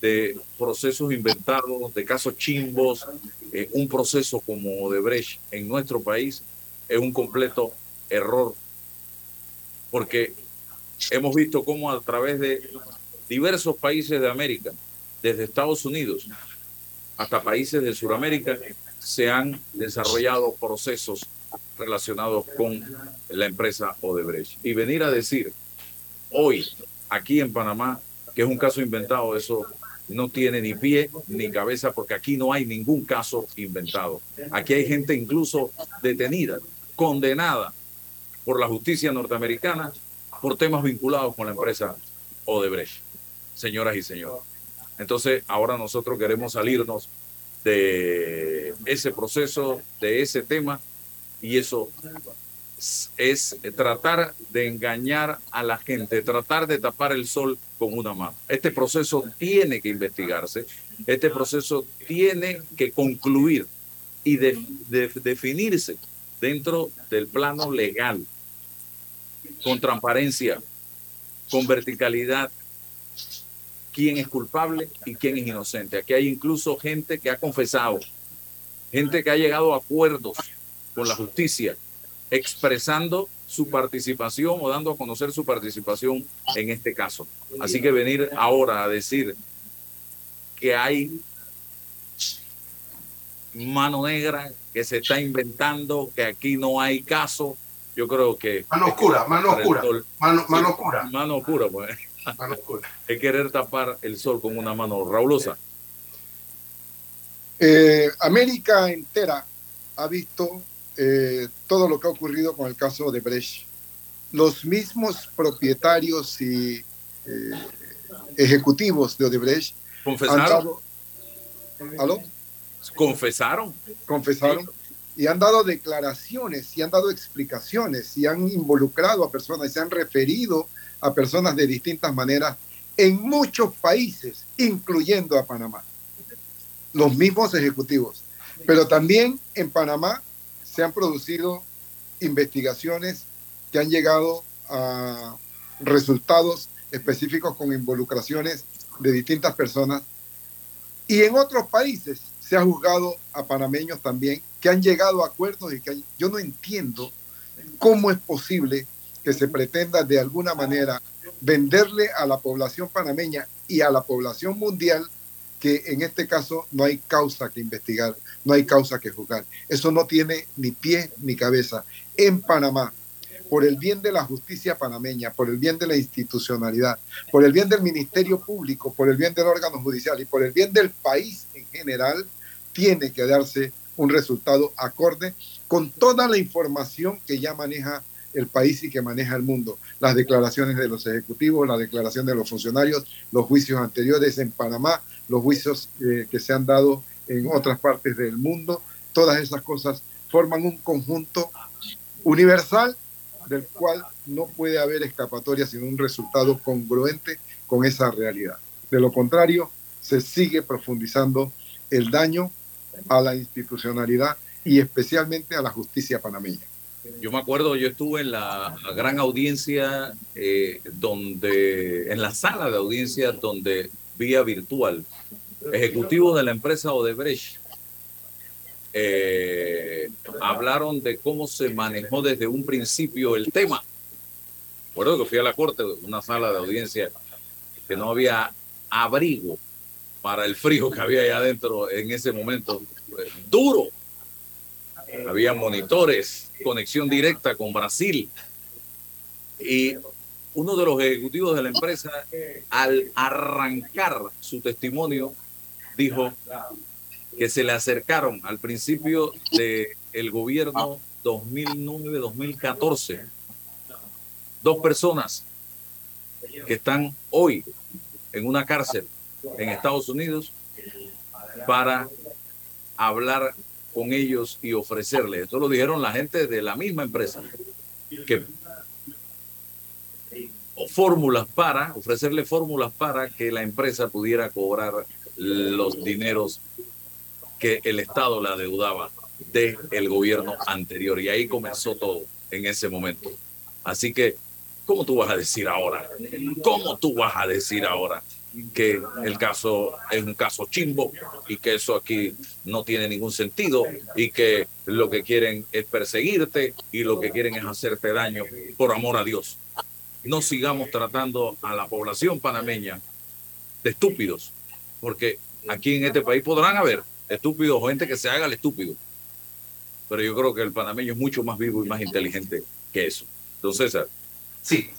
de procesos inventados, de casos chimbos, eh, un proceso como de Brecht en nuestro país es un completo error, porque hemos visto cómo a través de diversos países de América, desde Estados Unidos hasta países de Sudamérica, se han desarrollado procesos relacionados con la empresa Odebrecht. Y venir a decir hoy, aquí en Panamá, es un caso inventado, eso no tiene ni pie ni cabeza porque aquí no hay ningún caso inventado. Aquí hay gente incluso detenida, condenada por la justicia norteamericana por temas vinculados con la empresa Odebrecht, señoras y señores. Entonces, ahora nosotros queremos salirnos de ese proceso, de ese tema, y eso es tratar de engañar a la gente, tratar de tapar el sol con una mano. Este proceso tiene que investigarse, este proceso tiene que concluir y definirse dentro del plano legal, con transparencia, con verticalidad, quién es culpable y quién es inocente. Aquí hay incluso gente que ha confesado, gente que ha llegado a acuerdos con la justicia, expresando su participación o dando a conocer su participación en este caso. Así que venir ahora a decir que hay mano negra, que se está inventando, que aquí no hay caso, yo creo que... Mano oscura, mano oscura, mano, mano oscura. Mano oscura, pues. es querer tapar el sol con una mano raulosa. Eh, América entera ha visto eh, todo lo que ha ocurrido con el caso de Brecht. Los mismos propietarios y eh, ejecutivos de Odebrecht confesaron. ¿Aló? Confesaron. Confesaron. Y han dado declaraciones y han dado explicaciones y han involucrado a personas y se han referido a personas de distintas maneras en muchos países, incluyendo a Panamá. Los mismos ejecutivos. Pero también en Panamá se han producido investigaciones que han llegado a resultados específicos con involucraciones de distintas personas. Y en otros países se ha juzgado a panameños también que han llegado a acuerdos y que yo no entiendo cómo es posible que se pretenda de alguna manera venderle a la población panameña y a la población mundial que en este caso no hay causa que investigar, no hay causa que juzgar. Eso no tiene ni pie ni cabeza. En Panamá, por el bien de la justicia panameña, por el bien de la institucionalidad, por el bien del Ministerio Público, por el bien del órgano judicial y por el bien del país en general, tiene que darse un resultado acorde con toda la información que ya maneja el país y que maneja el mundo. Las declaraciones de los ejecutivos, la declaración de los funcionarios, los juicios anteriores en Panamá, los juicios eh, que se han dado en otras partes del mundo, todas esas cosas forman un conjunto universal del cual no puede haber escapatoria sino un resultado congruente con esa realidad. De lo contrario, se sigue profundizando el daño a la institucionalidad y especialmente a la justicia panameña. Yo me acuerdo, yo estuve en la gran audiencia, eh, donde, en la sala de audiencia donde vía virtual, ejecutivos de la empresa Odebrecht eh, hablaron de cómo se manejó desde un principio el tema. Recuerdo que fui a la corte, una sala de audiencia, que no había abrigo para el frío que había ahí adentro en ese momento. Duro. Había monitores, conexión directa con Brasil. Y uno de los ejecutivos de la empresa, al arrancar su testimonio, dijo, que se le acercaron al principio del el gobierno 2009-2014. Dos personas que están hoy en una cárcel en Estados Unidos para hablar con ellos y ofrecerles. Esto lo dijeron la gente de la misma empresa. Que fórmulas para, ofrecerle fórmulas para que la empresa pudiera cobrar los dineros que el Estado la adeudaba del el gobierno anterior. Y ahí comenzó todo en ese momento. Así que, ¿cómo tú vas a decir ahora? ¿Cómo tú vas a decir ahora que el caso es un caso chimbo y que eso aquí no tiene ningún sentido y que lo que quieren es perseguirte y lo que quieren es hacerte daño por amor a Dios? No sigamos tratando a la población panameña de estúpidos, porque aquí en este país podrán haber estúpido o gente que se haga el estúpido. Pero yo creo que el panameño es mucho más vivo y más inteligente que eso. Entonces, César. Sí,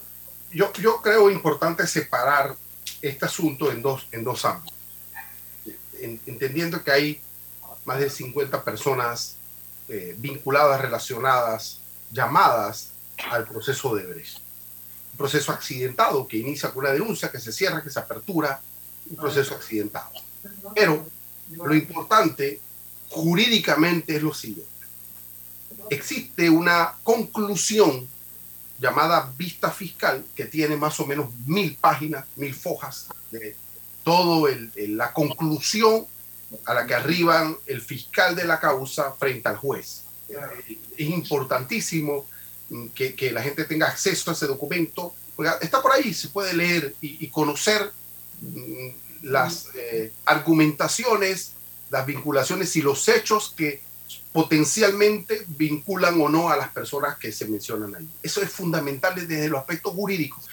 yo, yo creo importante separar este asunto en dos, en dos ámbitos. entendiendo que hay más de 50 personas eh, vinculadas, relacionadas, llamadas al proceso de Brecht. Proceso accidentado que inicia con una denuncia, que se cierra, que se apertura, un proceso accidentado. Pero lo importante jurídicamente es lo siguiente. Existe una conclusión llamada vista fiscal que tiene más o menos mil páginas, mil fojas de todo la conclusión a la que arriban el fiscal de la causa frente al juez. Es importantísimo que, la gente tenga acceso a ese documento. Está por ahí, se puede leer y, conocer mm, las eh, argumentaciones, las vinculaciones y los hechos que potencialmente vinculan o no a las personas que se mencionan ahí. Eso es fundamental desde los aspectos jurídicos.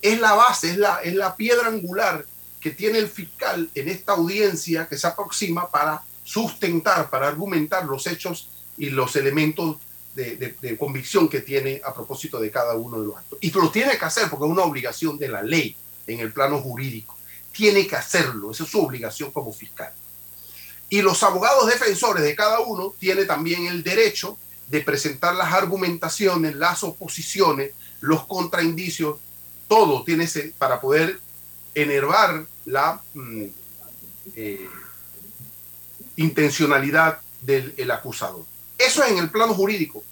Es la base, es la, es la piedra angular que tiene el fiscal en esta audiencia que se aproxima para sustentar, para argumentar los hechos y los elementos de, convicción que tiene a propósito de cada uno de los actos. Y lo tiene que hacer porque es una obligación de la ley en el plano jurídico tiene que hacerlo, esa es su obligación como fiscal. Y los abogados defensores de cada uno tienen también el derecho de presentar las argumentaciones, las oposiciones, los contraindicios, todo tiene ese, para poder enervar la mm, eh, intencionalidad del acusador. Eso es en el plano jurídico.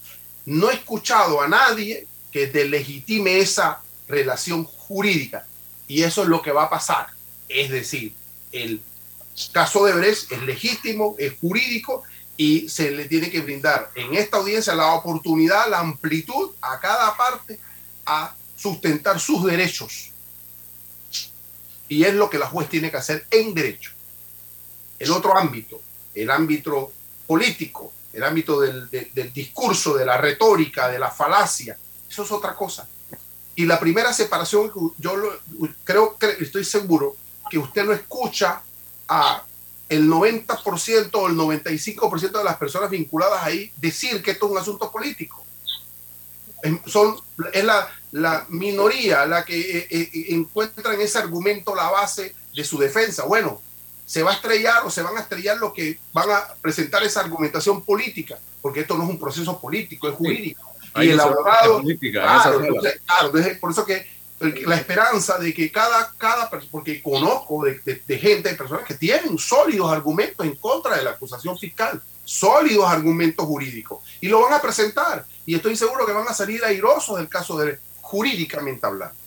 No he escuchado a nadie que delegitime esa relación jurídica. Y eso es lo que va a pasar. Es decir, el caso de Brecht es legítimo, es jurídico y se le tiene que brindar en esta audiencia la oportunidad, la amplitud a cada parte a sustentar sus derechos. Y es lo que la juez tiene que hacer en derecho. El otro ámbito, el ámbito político, el ámbito del, del discurso, de la retórica, de la falacia, eso es otra cosa. Y la primera separación, yo lo, creo que estoy seguro que usted no escucha a el 90% o el 95% de las personas vinculadas ahí decir que esto es un asunto político. son, es la, la minoría la que eh, eh, encuentra en ese argumento la base de su defensa. Bueno, se va a estrellar o se van a estrellar los que van a presentar esa argumentación política, porque esto no es un proceso político, es jurídico. y el abogado, claro, por eso que la esperanza de que cada, cada porque conozco de, de, gente, de personas que tienen sólidos argumentos en contra de la acusación fiscal, sólidos argumentos jurídicos, y lo van a presentar. Y estoy seguro que van a salir airosos del caso de jurídicamente hablando.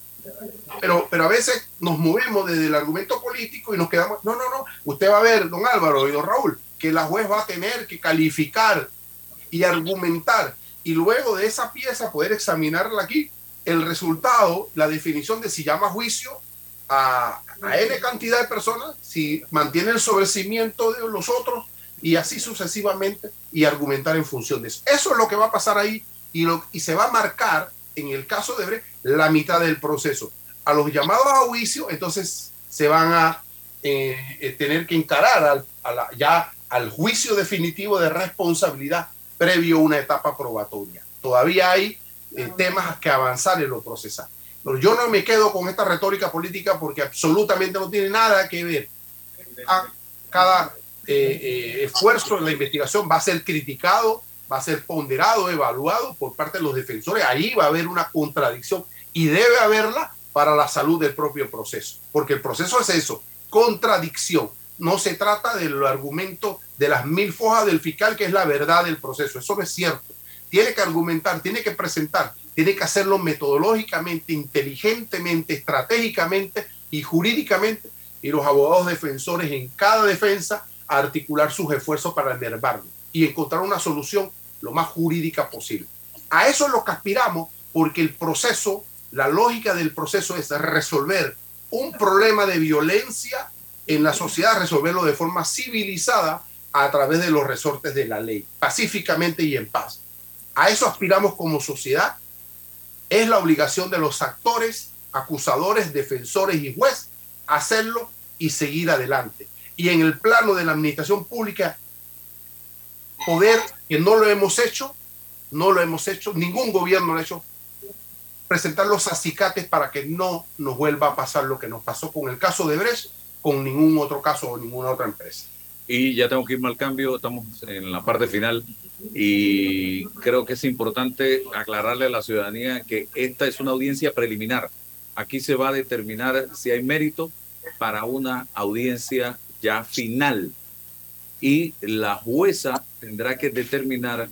Pero, pero a veces nos movemos desde el argumento político y nos quedamos, no, no, no, usted va a ver, don Álvaro y don Raúl, que la juez va a tener que calificar y argumentar y luego de esa pieza poder examinarla aquí, el resultado, la definición de si llama juicio a, a N cantidad de personas, si mantiene el sobrecimiento de los otros y así sucesivamente y argumentar en función de eso. Eso es lo que va a pasar ahí y, lo, y se va a marcar en el caso de Brecht la mitad del proceso. A los llamados a juicio, entonces se van a eh, eh, tener que encarar al, ya al juicio definitivo de responsabilidad previo a una etapa probatoria. Todavía hay eh, temas que avanzar en lo procesal. Pero yo no me quedo con esta retórica política porque absolutamente no tiene nada que ver. A cada esfuerzo en la investigación va a ser criticado, va a ser ponderado, evaluado por parte de los defensores. Ahí va a haber una contradicción y debe haberla para la salud del propio proceso, porque el proceso es eso, contradicción. No se trata del argumento de las mil fojas del fiscal, que es la verdad del proceso. Eso no es cierto. Tiene que argumentar, tiene que presentar, tiene que hacerlo metodológicamente, inteligentemente, estratégicamente y jurídicamente. Y los abogados defensores en cada defensa articular sus esfuerzos para enervarlo y encontrar una solución lo más jurídica posible. A eso es lo que aspiramos porque el proceso la lógica del proceso es resolver un problema de violencia en la sociedad, resolverlo de forma civilizada a través de los resortes de la ley, pacíficamente y en paz. A eso aspiramos como sociedad. Es la obligación de los actores, acusadores, defensores y jueces hacerlo y seguir adelante. Y en el plano de la administración pública, poder, que no lo hemos hecho, no lo hemos hecho, ningún gobierno lo ha hecho, presentar los acicates para que no nos vuelva a pasar lo que nos pasó con el caso de Brecht, con ningún otro caso o ninguna otra empresa. Y ya tengo que irme al cambio, estamos en la parte final y creo que es importante aclararle a la ciudadanía que esta es una audiencia preliminar. Aquí se va a determinar si hay mérito para una audiencia ya final y la jueza tendrá que determinar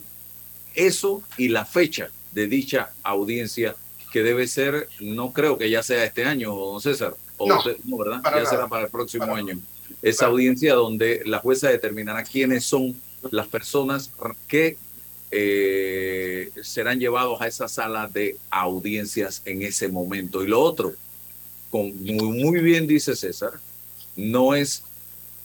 eso y la fecha de dicha audiencia que debe ser, no creo que ya sea este año, don César, o no, ¿verdad? Ya será para el próximo año. Esa audiencia donde la jueza determinará quiénes son las personas que eh, serán llevados a esa sala de audiencias en ese momento. Y lo otro, con, muy, muy bien dice César, no es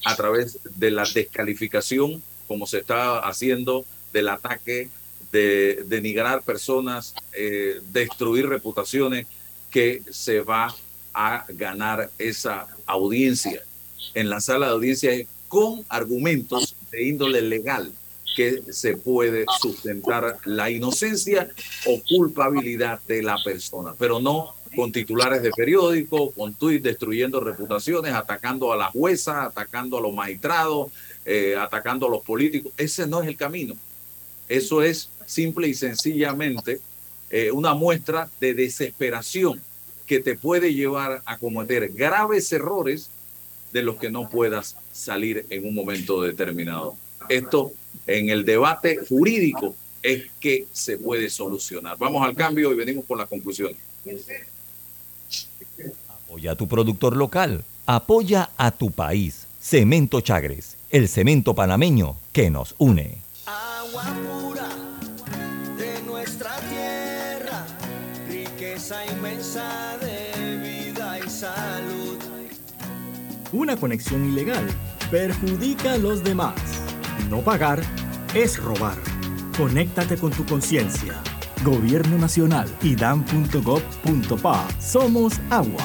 a través de la descalificación como se está haciendo del ataque de denigrar personas, eh, destruir reputaciones, que se va a ganar esa audiencia en la sala de audiencia con argumentos de índole legal que se puede sustentar la inocencia o culpabilidad de la persona, pero no con titulares de periódico, con tweets destruyendo reputaciones, atacando a la jueza, atacando a los magistrados, eh, atacando a los políticos. Ese no es el camino. Eso es simple y sencillamente eh, una muestra de desesperación que te puede llevar a cometer graves errores de los que no puedas salir en un momento determinado. Esto en el debate jurídico es que se puede solucionar. Vamos al cambio y venimos con la conclusión. Apoya a tu productor local. Apoya a tu país. Cemento Chagres, el cemento panameño que nos une. Una conexión ilegal perjudica a los demás. No pagar es robar. Conéctate con tu conciencia. Gobierno Nacional y dan.gov.pa. Somos agua.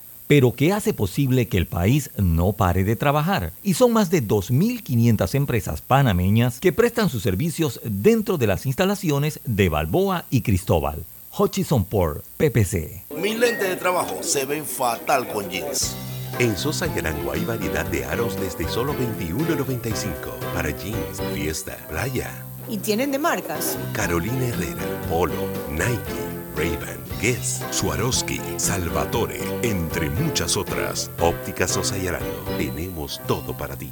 pero que hace posible que el país no pare de trabajar. Y son más de 2.500 empresas panameñas que prestan sus servicios dentro de las instalaciones de Balboa y Cristóbal. Hutchison Port, PPC. Mis lentes de trabajo se ven fatal con jeans. En Sosa Yarango hay variedad de aros desde solo $21.95 para jeans, fiesta, playa. ¿Y tienen de marcas? Carolina Herrera, Polo, Nike, Ray-Ban, Guess, Swarovski, Salvatore, entre muchas otras. Óptica Sosa Yarango. Tenemos todo para ti.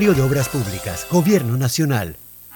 de Obras Públicas, Gobierno Nacional.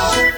oh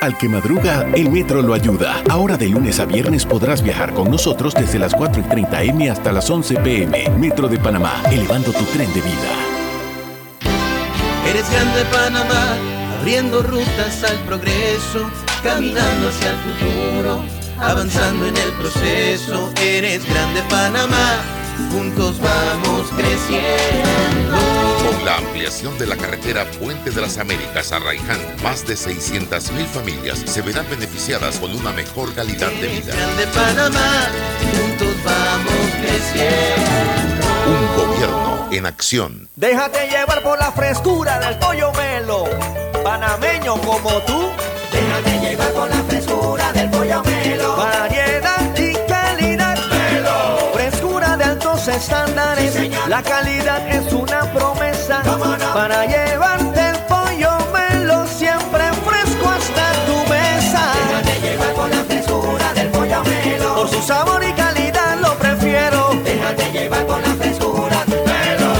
Al que madruga, el metro lo ayuda. Ahora de lunes a viernes podrás viajar con nosotros desde las 4 y 30 M hasta las 11 PM. Metro de Panamá, elevando tu tren de vida. Eres grande Panamá, abriendo rutas al progreso, caminando hacia el futuro, avanzando en el proceso. Eres grande Panamá, juntos vamos creciendo. Con la ampliación de la carretera Puente de las Américas a Raiján, más de 600 mil familias se verán beneficiadas con una mejor calidad de vida. Grande Panamá, juntos vamos creciendo. Un gobierno en acción. Déjate llevar por la frescura del pollo melo, panameño como tú. Déjate llevar por la frescura del pollo estándares. Sí, la calidad es una promesa no? para llevarte el pollo melo siempre fresco hasta tu mesa. Déjate llevar por la frescura del pollo melo. Por su sabor y calidad lo prefiero. Déjate llevar por la frescura del melo.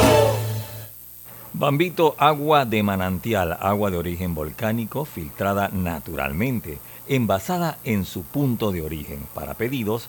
Bambito, agua de manantial, agua de origen volcánico, filtrada naturalmente, envasada en su punto de origen. Para pedidos,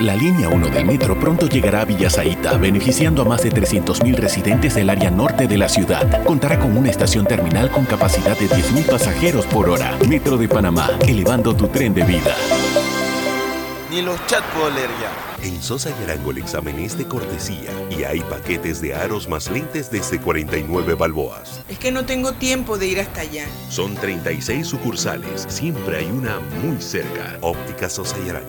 La línea 1 del metro pronto llegará a Villasaita, beneficiando a más de 300.000 residentes del área norte de la ciudad. Contará con una estación terminal con capacidad de 10.000 pasajeros por hora. Metro de Panamá, elevando tu tren de vida. Ni los chat puedo leer ya. En Sosa y Arango el examen es de cortesía y hay paquetes de aros más lentes desde 49 balboas. Es que no tengo tiempo de ir hasta allá. Son 36 sucursales, siempre hay una muy cerca. Óptica Sosa y Arango,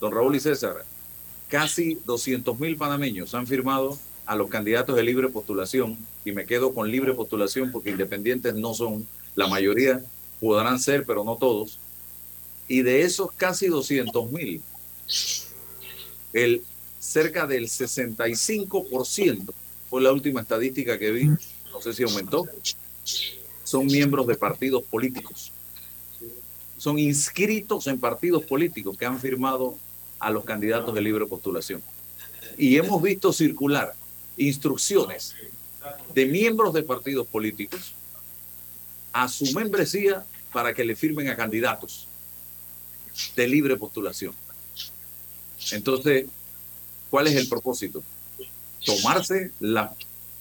don Raúl y César, casi 200 mil panameños han firmado a los candidatos de libre postulación y me quedo con libre postulación porque independientes no son, la mayoría podrán ser, pero no todos. Y de esos casi 200 mil, el cerca del 65% fue la última estadística que vi, no sé si aumentó, son miembros de partidos políticos. Son inscritos en partidos políticos que han firmado a los candidatos de libre postulación. Y hemos visto circular instrucciones de miembros de partidos políticos a su membresía para que le firmen a candidatos de libre postulación. Entonces, ¿cuál es el propósito? Tomarse la-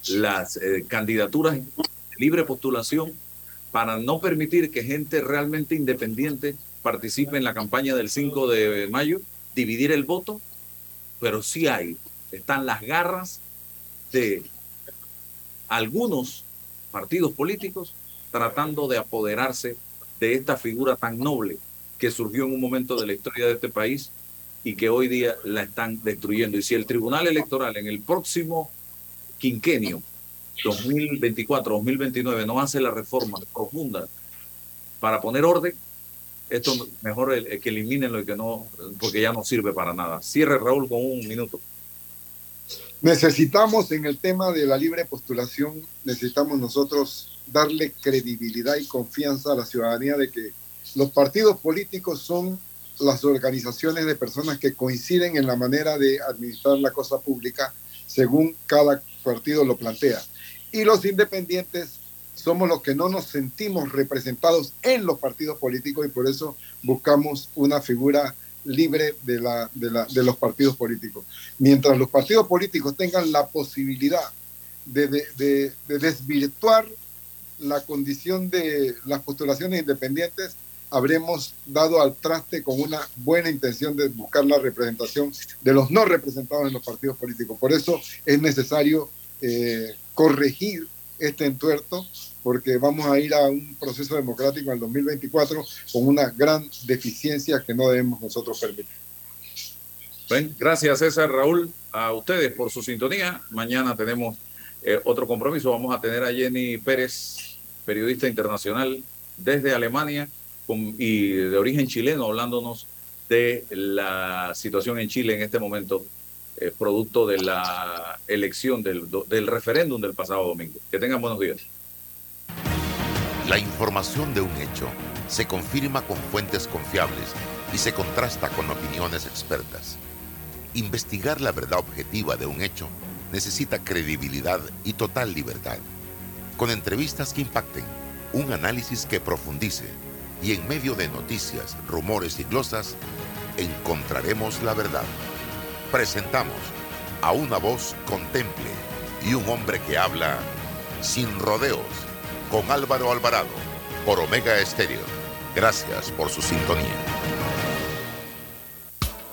las eh, candidaturas de libre postulación para no permitir que gente realmente independiente participe en la campaña del 5 de mayo, dividir el voto, pero sí hay, están las garras de algunos partidos políticos tratando de apoderarse de esta figura tan noble que surgió en un momento de la historia de este país y que hoy día la están destruyendo. Y si el Tribunal Electoral en el próximo quinquenio 2024-2029 no hace la reforma profunda para poner orden, esto mejor el- que eliminen lo que no, porque ya no sirve para nada. Cierre Raúl con un minuto. Necesitamos en el tema de la libre postulación, necesitamos nosotros darle credibilidad y confianza a la ciudadanía de que los partidos políticos son las organizaciones de personas que coinciden en la manera de administrar la cosa pública según cada partido lo plantea. Y los independientes somos los que no nos sentimos representados en los partidos políticos y por eso buscamos una figura libre de, la, de, los partidos políticos. Mientras los partidos políticos tengan la posibilidad de desvirtuar la condición de las postulaciones independientes, habremos dado al traste con una buena intención de buscar la representación de los no representados en los partidos políticos. Por eso es necesario eh, corregir este entuerto, porque vamos a ir a un proceso democrático en el 2024 con una gran deficiencia que no debemos nosotros permitir. Bien, gracias César, Raúl, a ustedes por su sintonía. Mañana tenemos eh, otro compromiso. Vamos a tener a Jenny Pérez, periodista internacional desde Alemania con- y de origen chileno, hablándonos de la situación en Chile en este momento, eh, producto de la elección del, del referéndum del pasado domingo. Que tengan buenos días. La información de un hecho se confirma con fuentes confiables y se contrasta con opiniones expertas. Investigar la verdad objetiva de un hecho necesita credibilidad y total libertad. Con entrevistas que impacten, un análisis que profundice y en medio de noticias, rumores y glosas, encontraremos la verdad. Presentamos a una voz contemple y un hombre que habla sin rodeos con Álvaro Alvarado por Omega Estéreo. Gracias por su sintonía.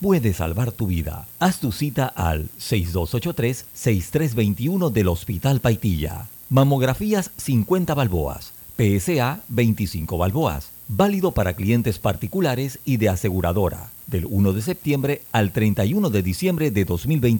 puede salvar tu vida. Haz tu cita al 6283-6321 del Hospital Paitilla. Mamografías 50 balboas. PSA 25 balboas. Válido para clientes particulares y de aseguradora. Del 1 de septiembre al 31 de diciembre de 2021.